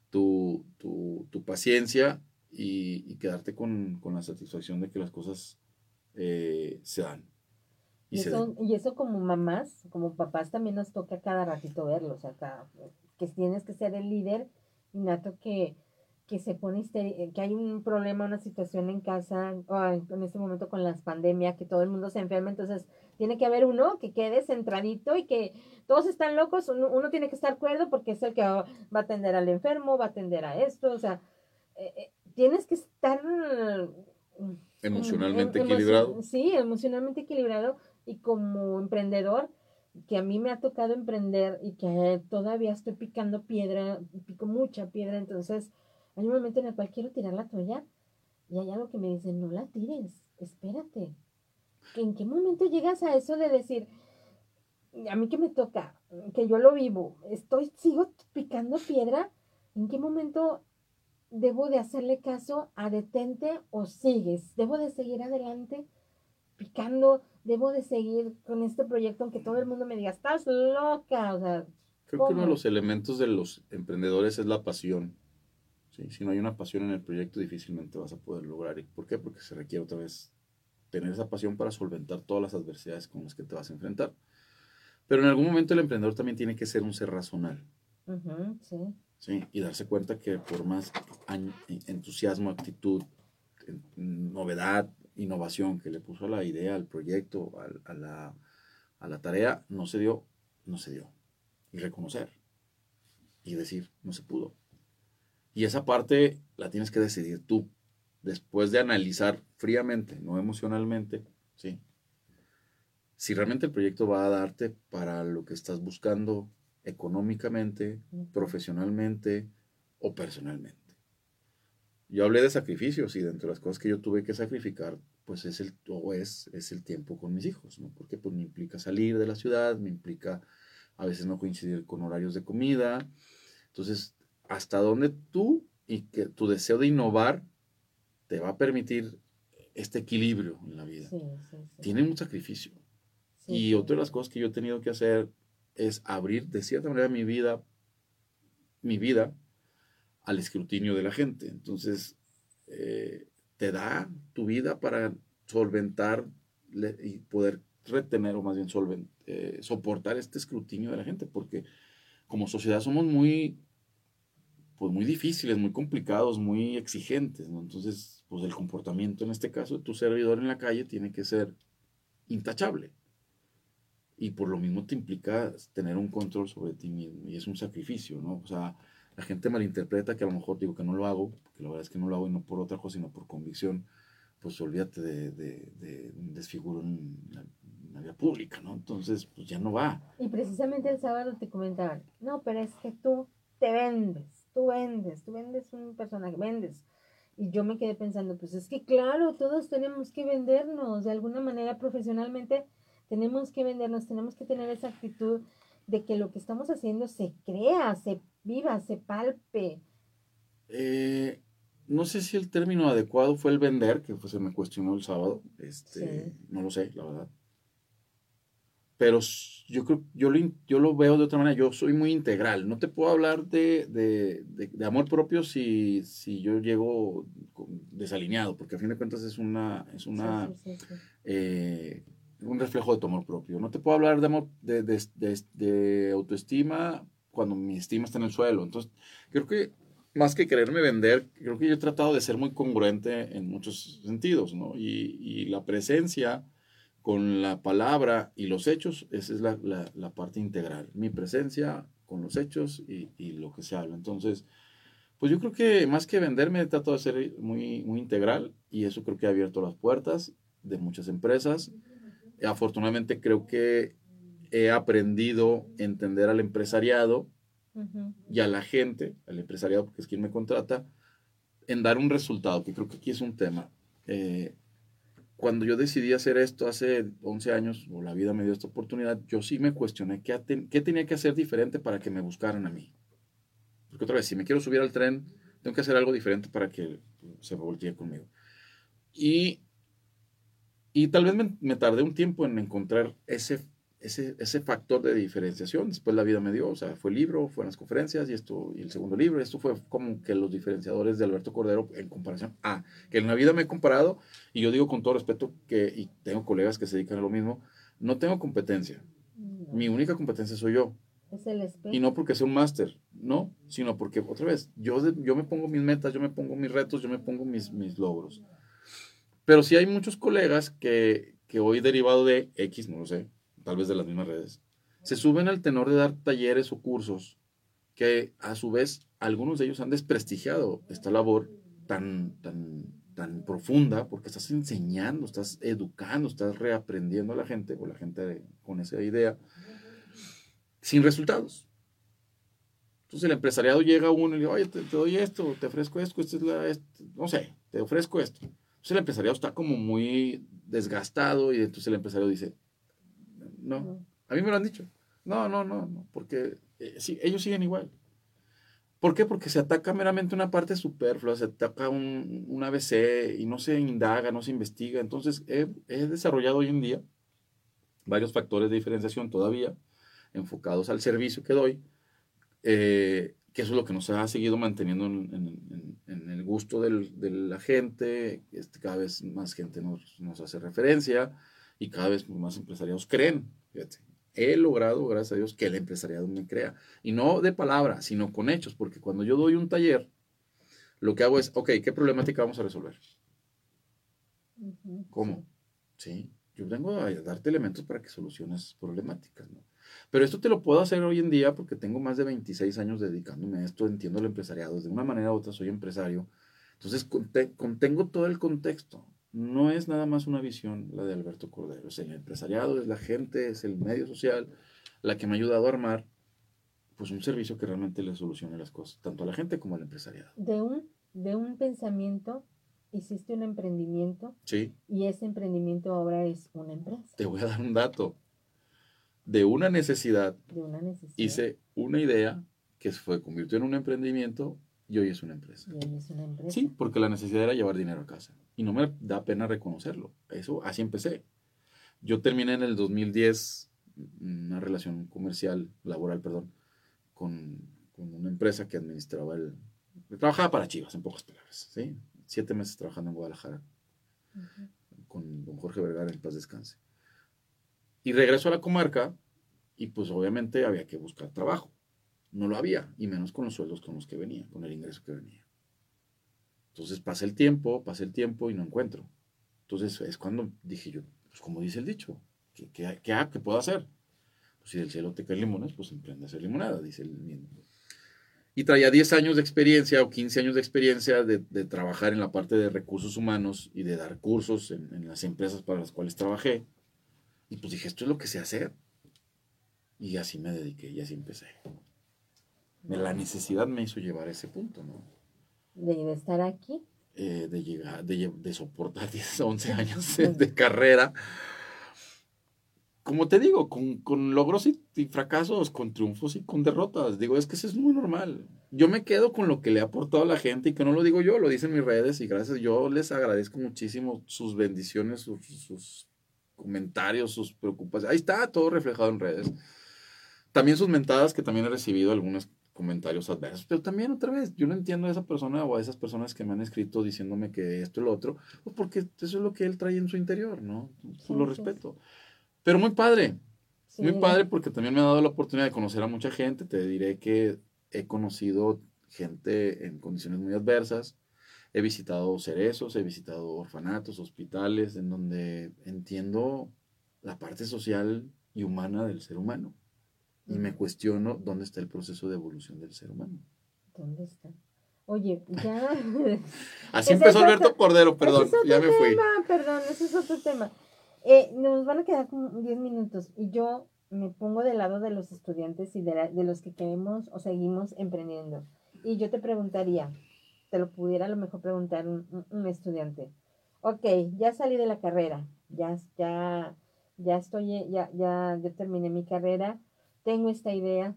tu, tu, tu paciencia y, y quedarte con, con, la satisfacción de que las cosas eh, se dan. Y, y, eso, y, eso, como mamás, como papás, también nos toca cada ratito verlo, o sea, cada, que tienes que ser el líder innato que, que se pone que hay un problema, una situación en casa, o en este momento con las pandemias, que todo el mundo se enferma, entonces tiene que haber uno que quede centradito y que todos están locos, uno, uno, tiene que estar cuerdo porque es el que va a atender al enfermo, va a atender a esto, o sea, eh, eh, tienes que estar emocionalmente em, equilibrado. Sí, emocionalmente equilibrado y como emprendedor, que a mí me ha tocado emprender y que todavía estoy picando piedra, pico mucha piedra, entonces hay un momento en el cual quiero tirar la toalla y hay algo que me dice, no la tires, espérate. ¿En qué momento llegas a eso de decir, a mí que me toca, que yo lo vivo, estoy, sigo picando piedra? ¿En qué momento debo de hacerle caso a detente o sigues? ¿Debo de seguir adelante picando? ¿Debo de seguir con este proyecto aunque todo el mundo me diga, estás loca? O sea, Creo ¿cómo? que uno de los elementos de los emprendedores es la pasión. ¿sí? Si no hay una pasión en el proyecto, difícilmente vas a poder lograr. ¿Por qué? Porque se requiere otra vez tener esa pasión para solventar todas las adversidades con las que te vas a enfrentar. Pero en algún momento el emprendedor también tiene que ser un ser. Uh -huh, sí. Sí, y darse cuenta que por más entusiasmo, actitud, novedad, innovación que le puso a la idea, al proyecto, a, a, la, a la tarea, no se dio, no se dio. Y reconocer. Y decir, no se pudo. Y esa parte la tienes que decidir tú, después de analizar fríamente, no emocionalmente, ¿sí? Si realmente el proyecto va a darte para lo que estás buscando económicamente, profesionalmente o personalmente. Yo hablé de sacrificios y dentro de las cosas que yo tuve que sacrificar, pues es el, o es, es el tiempo con mis hijos, ¿no? Porque pues me implica salir de la ciudad, me implica a veces no coincidir con horarios de comida. Entonces, hasta dónde tú y que tu deseo de innovar te va a permitir este equilibrio en la vida. Sí, sí, sí. Tiene un sacrificio. y otra de las cosas que yo he tenido que hacer es abrir de cierta manera mi vida, mi vida al escrutinio de la gente. Entonces, eh, te da tu vida para solventar y poder retener, o más bien solvent, eh, soportar este escrutinio de la gente, porque como sociedad somos muy, pues muy difíciles, muy complicados, muy exigentes, ¿no? Entonces, pues el comportamiento en este caso de tu servidor en la calle tiene que ser intachable y por lo mismo te implica tener un control sobre ti mismo y es un sacrificio, ¿no? O sea, la gente malinterpreta que a lo mejor digo que no lo hago, porque la verdad es que no lo hago y no por otra cosa, sino por convicción, pues olvídate de, de, de un desfiguro en la, en la, vida pública, ¿no? Entonces, pues ya no va. Y precisamente el sábado te comentaban, no, pero es que tú te vendes, tú vendes, tú vendes un personaje, vendes. Y yo me quedé pensando, pues es que claro, todos tenemos que vendernos de alguna manera profesionalmente tenemos que vendernos, tenemos que tener esa actitud de que lo que estamos haciendo se crea, se viva, se palpe. Eh, no sé si el término adecuado fue el vender, que pues, se me cuestionó el sábado. Este, sí. No lo sé, la verdad. Pero yo creo, yo lo, yo lo veo de otra manera. Yo soy muy integral. No te puedo hablar de, de, de, de amor propio si, si yo llego desalineado, porque a fin de cuentas es una, es una sí, sí, eh, un reflejo de tu amor propio. No te puedo hablar de, amor, de, autoestima cuando mi estima está en el suelo. Entonces, creo que más que quererme vender, creo que yo he tratado de ser muy congruente en muchos sentidos, ¿no? Y, y la presencia con la palabra y los hechos, esa es la, la, parte integral. Mi presencia con los hechos y, y, lo que se habla. Entonces, pues yo creo que más que venderme, trato de ser muy, muy integral y eso creo que ha abierto las puertas de muchas empresas. Afortunadamente creo que he aprendido a entender al empresariado y a la gente, al empresariado, porque es quien me contrata, en dar un resultado, que creo que aquí es un tema. Eh, cuando yo decidí hacer esto hace 11 años, o la vida me dio esta oportunidad, yo sí me cuestioné qué, tenía que hacer diferente para que me buscaran a mí. Porque otra vez, si me quiero subir al tren, tengo que hacer algo diferente para que se voltee conmigo. Y, tal vez me tardé un tiempo en encontrar ese ese, ese factor de diferenciación. Después la vida me dio, o sea, fue el libro, fueron las conferencias y esto, y el segundo libro. Esto fue como que los diferenciadores de Alberto Cordero en comparación a, que en la vida me he comparado, y yo digo con todo respeto que, y tengo colegas que se dedican a lo mismo, no tengo competencia. Mi única competencia soy yo. Es el y no porque sea un máster, no, sino porque, otra vez, yo, yo me pongo mis metas, yo me pongo mis retos, yo me pongo mis, mis logros. Pero sí hay muchos colegas que, que hoy derivado de X, no lo sé, tal vez de las mismas redes, se suben al tenor de dar talleres o cursos que a su vez algunos de ellos han desprestigiado esta labor tan, tan, tan profunda porque estás enseñando, estás educando, estás reaprendiendo a la gente o la gente con esa idea sin resultados. Entonces el empresariado llega a uno y le dice, oye, te, doy esto, te ofrezco esto, esto es la, no sé, te ofrezco esto. Entonces el empresariado está como muy desgastado y entonces el empresario dice, no. A mí me lo han dicho. No, no, no, no, porque eh, ellos siguen igual. ¿Por qué? Porque se ataca meramente una parte superflua, se ataca un, un ABC y no se indaga, no se investiga. Entonces, he, desarrollado hoy en día varios factores de diferenciación todavía enfocados al servicio que doy, eh, que eso es lo que nos ha seguido manteniendo en, el gusto de la gente, este, cada vez más gente nos, nos hace referencia, y cada vez más empresarios creen. Fíjate, he logrado, gracias a Dios, que el empresariado me crea. Y no de palabra, sino con hechos, porque cuando yo doy un taller, lo que hago es, ok, ¿qué problemática vamos a resolver? ¿Cómo? Sí, yo vengo a darte elementos para que soluciones problemáticas, ¿no? Pero esto te lo puedo hacer hoy en día porque tengo más de 26 años dedicándome a esto, entiendo el empresariado, de una manera u otra soy empresario. Entonces, contengo todo el contexto no es nada más una visión la de Alberto Cordero, es el empresariado, es la gente, es el medio social, la que me ha ayudado a armar pues un servicio que realmente le solucione las cosas, tanto a la gente como al empresariado. De un, de un pensamiento hiciste un emprendimiento. Sí. Y ese emprendimiento ahora es una empresa. Te voy a dar un dato. De una necesidad, de una necesidad. hice una idea que se fue, convirtió en un emprendimiento y hoy es una empresa. Y hoy es una empresa. Sí, porque la necesidad era llevar dinero a casa. Y no me da pena reconocerlo. Eso, así empecé. Yo terminé en el 2010 una relación comercial, laboral, perdón, con, con una empresa que administraba el... Trabajaba para Chivas, en pocas palabras. ¿sí? Siete meses trabajando en Guadalajara con don Jorge Vergara en paz descanse. Y regreso a la comarca y pues obviamente había que buscar trabajo. No lo había, y menos con los sueldos con los que venía, con el ingreso que venía. Entonces pasa el tiempo, pasa el tiempo y no encuentro. Entonces es cuando dije yo, pues como dice el dicho, ¿qué, qué, qué, puedo hacer? Pues si del cielo te caen limones, pues emprende a hacer limonada, dice el mismo. Y traía 10 años de experiencia o 15 años de experiencia de, trabajar en la parte de recursos humanos y de dar cursos en, en, las empresas para las cuales trabajé. Y pues dije, esto es lo que sé hacer. Y así me dediqué y así empecé la necesidad me hizo llevar a ese punto, ¿no? De, estar aquí. Eh, de llegar, de, soportar 10, 11 años de, carrera. Como te digo, con, logros y, fracasos, con triunfos y con derrotas. Digo, es que eso es muy normal. Yo me quedo con lo que le ha aportado a la gente y que no lo digo yo, lo dicen mis redes y gracias. Yo les agradezco muchísimo sus bendiciones, sus, sus comentarios, sus preocupaciones. Ahí está todo reflejado en redes. También sus mentadas, que también he recibido algunas comentarios adversos. Pero también otra vez, yo no entiendo a esa persona o a esas personas que me han escrito diciéndome que esto y lo otro, pues porque eso es lo que él trae en su interior, ¿no? Pues lo respeto. Pero muy padre, muy padre porque también me ha dado la oportunidad de conocer a mucha gente. Te diré que he conocido gente en condiciones muy adversas. He visitado cerezos, he visitado orfanatos, hospitales, en donde entiendo la parte social y humana del ser humano. Y me cuestiono dónde está el proceso de evolución del ser humano. ¿Dónde está? Oye, ya. Así empezó Alberto Cordero, perdón, ya me fui. Perdón, ese es otro tema. Eh, nos van a quedar como 10 minutos y yo me pongo del lado de los estudiantes y de, de los que queremos o seguimos emprendiendo. Y yo te preguntaría, te lo pudiera a lo mejor preguntar un, un estudiante. Ok, ya salí de la carrera, ya, ya, ya estoy, ya, ya, ya terminé mi carrera, tengo esta idea.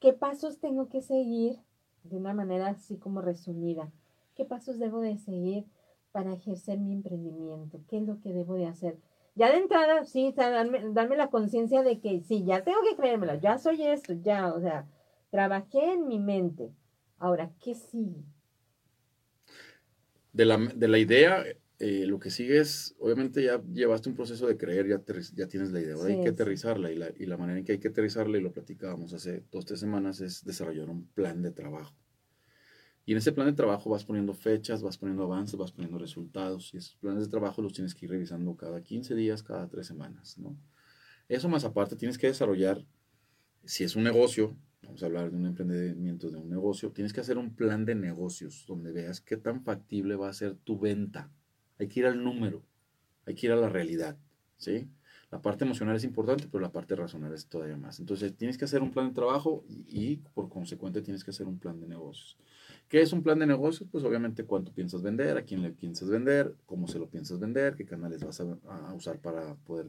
¿Qué pasos tengo que seguir de una manera así como resumida? ¿Qué pasos debo de seguir para ejercer mi emprendimiento? ¿Qué es lo que debo de hacer? Ya de entrada, sí, darme, la conciencia de que sí, ya tengo que creérmela, ya soy esto, ya, o sea, trabajé en mi mente. Ahora, ¿qué sigue? De la, de la idea, eh, lo que sigue es, obviamente ya llevaste un proceso de creer, ya, ya tienes la idea, ahora hay que aterrizarla y la, y la manera en que hay que aterrizarla, y lo platicábamos hace dos, tres semanas, es desarrollar un plan de trabajo. Y en ese plan de trabajo vas poniendo fechas, vas poniendo avances, vas poniendo resultados. Y esos planes de trabajo los tienes que ir revisando cada 15 días, cada 3 semanas, ¿no? Eso más aparte, tienes que desarrollar, si es un negocio, vamos a hablar de un emprendimiento de un negocio, tienes que hacer un plan de negocios donde veas qué tan factible va a ser tu venta. Hay que ir al número, hay que ir a la realidad, ¿sí? La parte emocional es importante, pero la parte racional es todavía más. Entonces, tienes que hacer un plan de trabajo y, por consecuente tienes que hacer un plan de negocios. ¿Qué es un plan de negocios? Pues obviamente cuánto piensas vender, a quién le piensas vender, cómo se lo piensas vender, qué canales vas a, usar para poder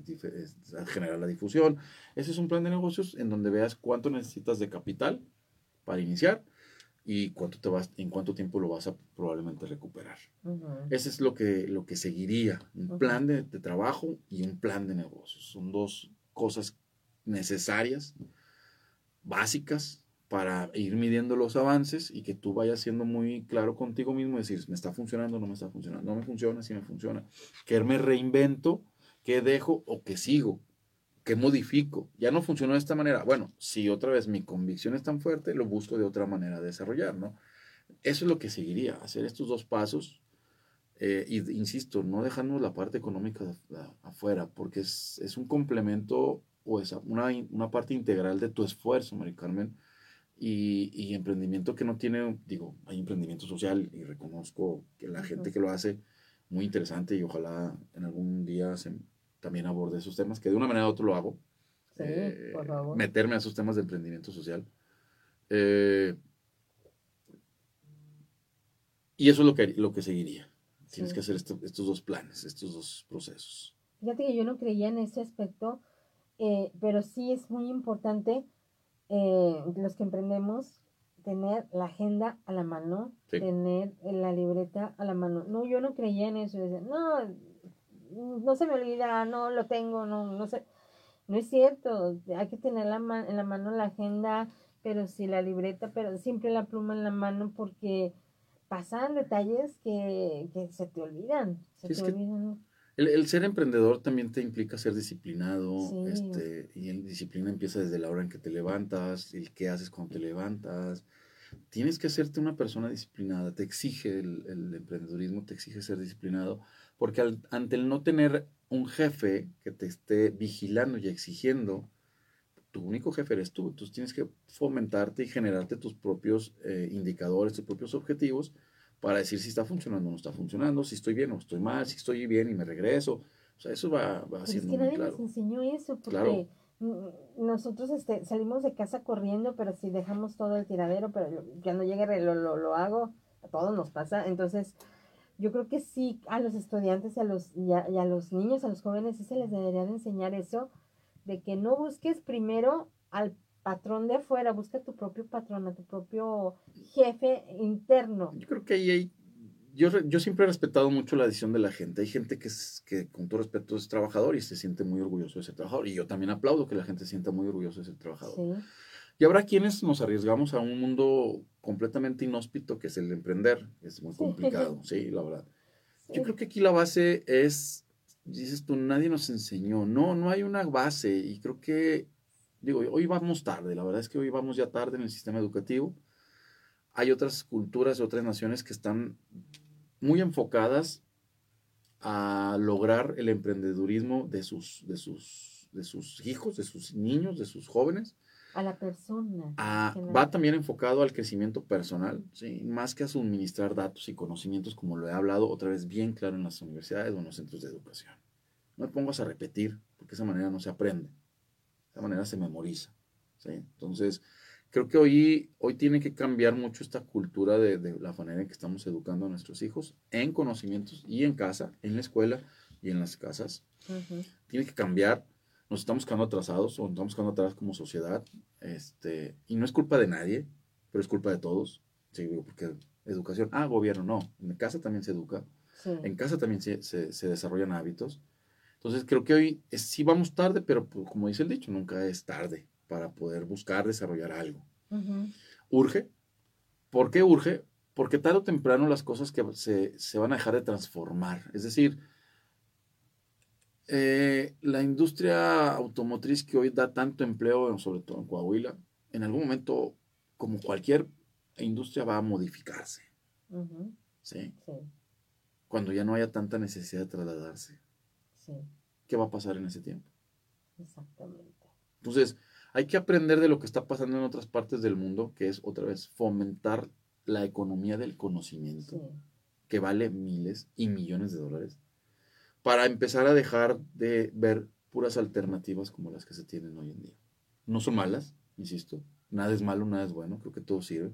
generar la difusión. Ese es un plan de negocios en donde veas cuánto necesitas de capital para iniciar y cuánto te vas, en cuánto tiempo lo vas a probablemente recuperar. Ese es lo que, lo que seguiría, un plan de, de trabajo y un plan de negocios. Son dos cosas necesarias, básicas, para ir midiendo los avances y que tú vayas siendo muy claro contigo mismo, decir, me está funcionando, no me está funcionando, no me funciona, sí me funciona, que me reinvento, que dejo o que sigo, que modifico, ya no funcionó de esta manera, bueno, si otra vez mi convicción es tan fuerte, lo busco de otra manera de desarrollar, ¿no? Eso es lo que seguiría, hacer estos dos pasos, eh, y insisto, no dejando la parte económica afuera, porque es, es un complemento o es una, una parte integral de tu esfuerzo, Mari Carmen, y, emprendimiento que no tiene, digo, hay emprendimiento social y reconozco que la gente que lo hace muy interesante y ojalá en algún día se, también aborde esos temas, que de una manera u otra lo hago. Sí, eh, por favor. Meterme a esos temas de emprendimiento social. Eh, y eso es lo que, lo que seguiría. Tienes que hacer estos dos planes, estos dos procesos. Fíjate que yo no creía en ese aspecto, eh, pero sí es muy importante eh, los que emprendemos, tener la agenda a la mano, tener la libreta a la mano. No, yo no creía en eso. no, no se me olvida, no lo tengo, no, no sé. No es cierto, hay que tener la en la mano la agenda, pero sí la libreta, pero siempre la pluma en la mano porque pasan detalles que, que se te olvidan. Se te olvidan. El, ser emprendedor también te implica ser disciplinado, este, y la disciplina empieza desde la hora en que te levantas, el qué haces cuando te levantas. Tienes que hacerte una persona disciplinada, te exige el, emprendedorismo, te exige ser disciplinado, porque ante el no tener un jefe que te esté vigilando y exigiendo, tu único jefe eres tú, entonces tienes que fomentarte y generarte tus propios eh, indicadores, tus propios objetivos, para decir si está funcionando o no está funcionando, si estoy bien o estoy mal, si estoy bien y me regreso. O sea, eso va, va haciendo es que nadie nos enseñó eso, porque nosotros este, salimos de casa corriendo, pero si dejamos todo el tiradero, pero cuando llegue lo, lo, lo hago, a todos nos pasa. Entonces, yo creo que sí, a los estudiantes y a los, y a, y a los niños, a los jóvenes, sí se les debería de enseñar eso, de que no busques primero al patrón de afuera, busca tu propio patrón, a tu propio jefe interno. Yo creo que ahí hay, yo, yo siempre he respetado mucho la decisión de la gente. Hay gente que, es, que con todo respeto es trabajador y se siente muy orgulloso de ser trabajador. Y yo también aplaudo que la gente se sienta muy orgulloso de ser trabajador. Y habrá quienes nos arriesgamos a un mundo completamente inhóspito que es el emprender. Es muy complicado, sí, la verdad. Yo creo que aquí la base es, dices tú, nadie nos enseñó. No, no hay una base. Y creo que digo, hoy vamos tarde, la verdad es que hoy vamos ya tarde en el sistema educativo. Hay otras culturas, otras naciones que están muy enfocadas a lograr el emprendedurismo de sus, de sus, de sus hijos, de sus niños, de sus jóvenes. A la persona. va también enfocado al crecimiento personal, ¿sí? más que a suministrar datos y conocimientos, como lo he hablado otra vez bien claro en las universidades o en los centros de educación. No me pongas a repetir, porque de esa manera no se aprende, de esa manera se memoriza. ¿sí? Entonces, creo que hoy, hoy tiene que cambiar mucho esta cultura de, de, la manera en que estamos educando a nuestros hijos en conocimientos y en casa, en la escuela y en las casas. Tiene que cambiar nos estamos quedando atrasados o nos estamos quedando atrás como sociedad. Este, y no es culpa de nadie, pero es culpa de todos. Sí, porque educación, ah, gobierno, no. En casa también se educa. En casa también se, se, desarrollan hábitos. Entonces creo que hoy sí vamos tarde, pero pues, como dice el dicho, nunca es tarde para poder buscar desarrollar algo. Urge. ¿Por qué urge? Porque tarde o temprano las cosas que se, se van a dejar de transformar. Es decir, eh, la industria automotriz que hoy da tanto empleo, sobre todo en Coahuila, en algún momento, como cualquier industria, va a modificarse. ¿sí? Cuando ya no haya tanta necesidad de trasladarse. Sí. ¿Qué va a pasar en ese tiempo? Exactamente. Entonces, hay que aprender de lo que está pasando en otras partes del mundo, que es otra vez fomentar la economía del conocimiento, que vale miles y millones de dólares para empezar a dejar de ver puras alternativas como las que se tienen hoy en día. No son malas, insisto, nada es malo, nada es bueno, creo que todo sirve,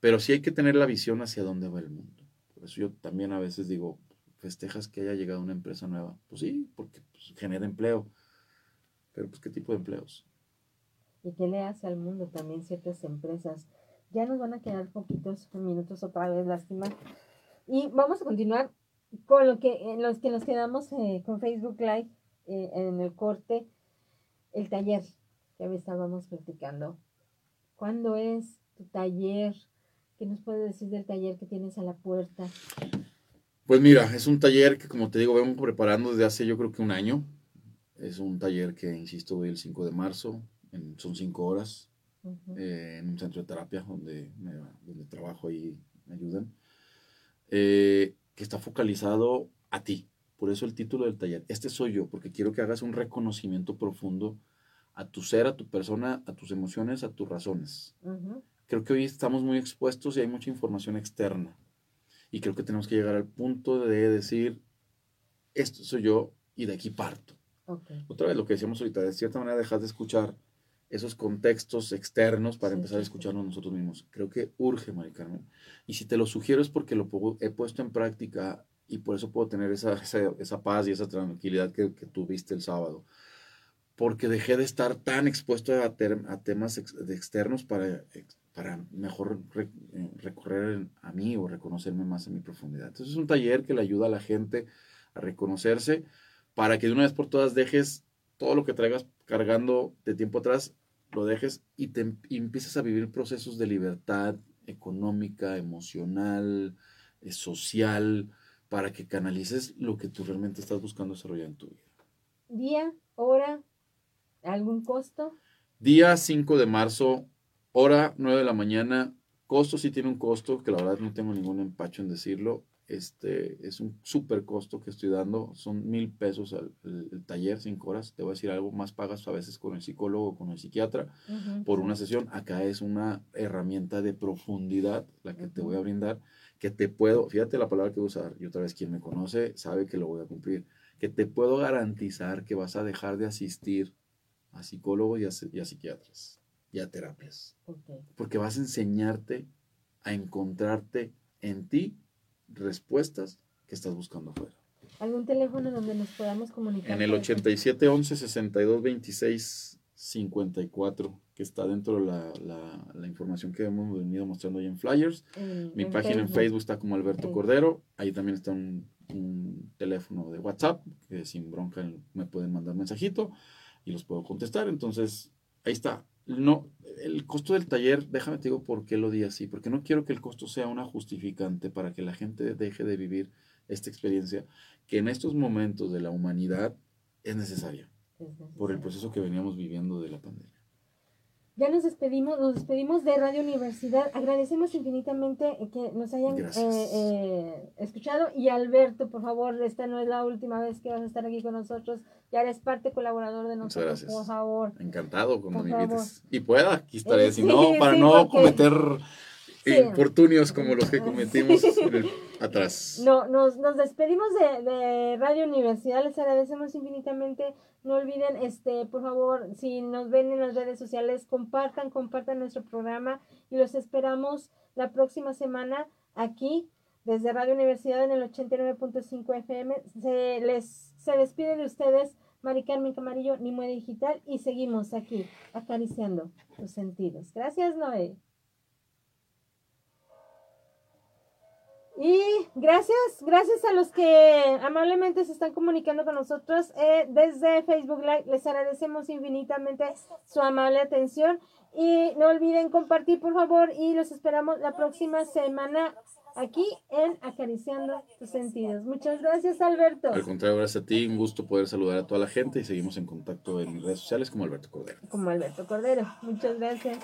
pero sí hay que tener la visión hacia dónde va el mundo. Por eso yo también a veces digo, festejas que haya llegado una empresa nueva. Pues sí, porque pues, genera empleo, pero pues qué tipo de empleos. ¿Y qué le hace al mundo también ciertas empresas? Ya nos van a quedar poquitos minutos otra vez, lástima. Y vamos a continuar con lo que, en los que nos quedamos eh, con Facebook Live eh, en el corte, el taller que estábamos platicando. ¿Cuándo es tu taller? ¿Qué nos puedes decir del taller que tienes a la puerta? Pues mira, es un taller que como te digo, vengo preparando desde hace yo creo que un año. Es un taller que, insisto, voy el 5 de marzo, son cinco horas, eh, en un centro de terapia donde, donde trabajo y me ayudan. Eh, que está focalizado a ti. Por eso el título del taller. Este soy yo, porque quiero que hagas un reconocimiento profundo a tu ser, a tu persona, a tus emociones, a tus razones. Creo que hoy estamos muy expuestos y hay mucha información externa. Y creo que tenemos que llegar al punto de decir, esto soy yo y de aquí parto. Otra vez lo que decíamos ahorita, de cierta manera dejas de escuchar esos contextos externos para empezar a escucharnos nosotros mismos. Creo que urge, Mari Carmen. Y si te lo sugiero es porque lo he puesto en práctica y por eso puedo tener esa, esa, paz y esa tranquilidad que, que, tuviste el sábado. Porque dejé de estar tan expuesto a, a temas externos para, para mejor eh, recorrer a mí o reconocerme más en mi profundidad. Entonces es un taller que le ayuda a la gente a reconocerse para que de una vez por todas dejes todo lo que traigas cargando de tiempo atrás lo dejes y, te, empieces a vivir procesos de libertad económica, emocional, eh, social, para que canalices lo que tú realmente estás buscando desarrollar en tu vida. Día, hora, algún costo. Día 5 de marzo, hora 9 de la mañana. Costo sí tiene un costo, que la verdad no tengo ningún empacho en decirlo. Este, es un súper costo que estoy dando, son mil pesos el, taller, cinco horas, te voy a decir algo, más pagas a veces con el psicólogo o con el psiquiatra por una sesión, acá es una herramienta de profundidad la que te voy a brindar, que te puedo, fíjate la palabra que voy a usar, y otra vez quien me conoce sabe que lo voy a cumplir, que te puedo garantizar que vas a dejar de asistir a psicólogos y a, psiquiatras y a terapias, porque vas a enseñarte a encontrarte en ti respuestas que estás buscando afuera. ¿Algún teléfono donde nos podamos comunicar? En el 87 11 62 26 54, que está dentro de la, la, información que hemos venido mostrando ahí en Flyers. Mi página en Facebook está como Alberto Cordero. Ahí también está un, un, teléfono de WhatsApp, que sin bronca me pueden mandar mensajito y los puedo contestar. Entonces, ahí está no, el costo del taller, déjame te digo por qué lo di así, porque no quiero que el costo sea una justificante para que la gente deje de vivir esta experiencia que en estos momentos de la humanidad es necesaria por el proceso que veníamos viviendo de la pandemia. ya nos despedimos, nos despedimos de Radio Universidad. Agradecemos infinitamente que nos hayan eh, eh, escuchado. Y Alberto, por favor, esta no es la última vez que vas a estar aquí con nosotros. Ya eres parte colaborador de nosotros, por favor. Encantado cuando me invites. Y pueda, aquí estaré. si no, para no cometer infortunios como los que cometimos atrás. No, nos, nos despedimos de, de, Radio Universidad, les agradecemos infinitamente. No olviden, este, por favor, si nos ven en las redes sociales, compartan, compartan nuestro programa y los esperamos la próxima semana aquí desde Radio Universidad en el 89.5 FM. Se les se despide de ustedes Mari Carmen Camarillo, Nimue Digital y seguimos aquí acariciando los sentidos. Gracias, Noé. Y gracias, gracias a los que amablemente se están comunicando con nosotros eh, desde Facebook Live. Les agradecemos infinitamente su amable atención. Y no olviden compartir, por favor, y los esperamos la próxima semana aquí en Acariciando tus sentidos. Muchas gracias, Alberto. Al contrario, gracias a ti. Un gusto poder saludar a toda la gente y seguimos en contacto en redes sociales como Alberto Cordero. Como Alberto Cordero. Muchas gracias.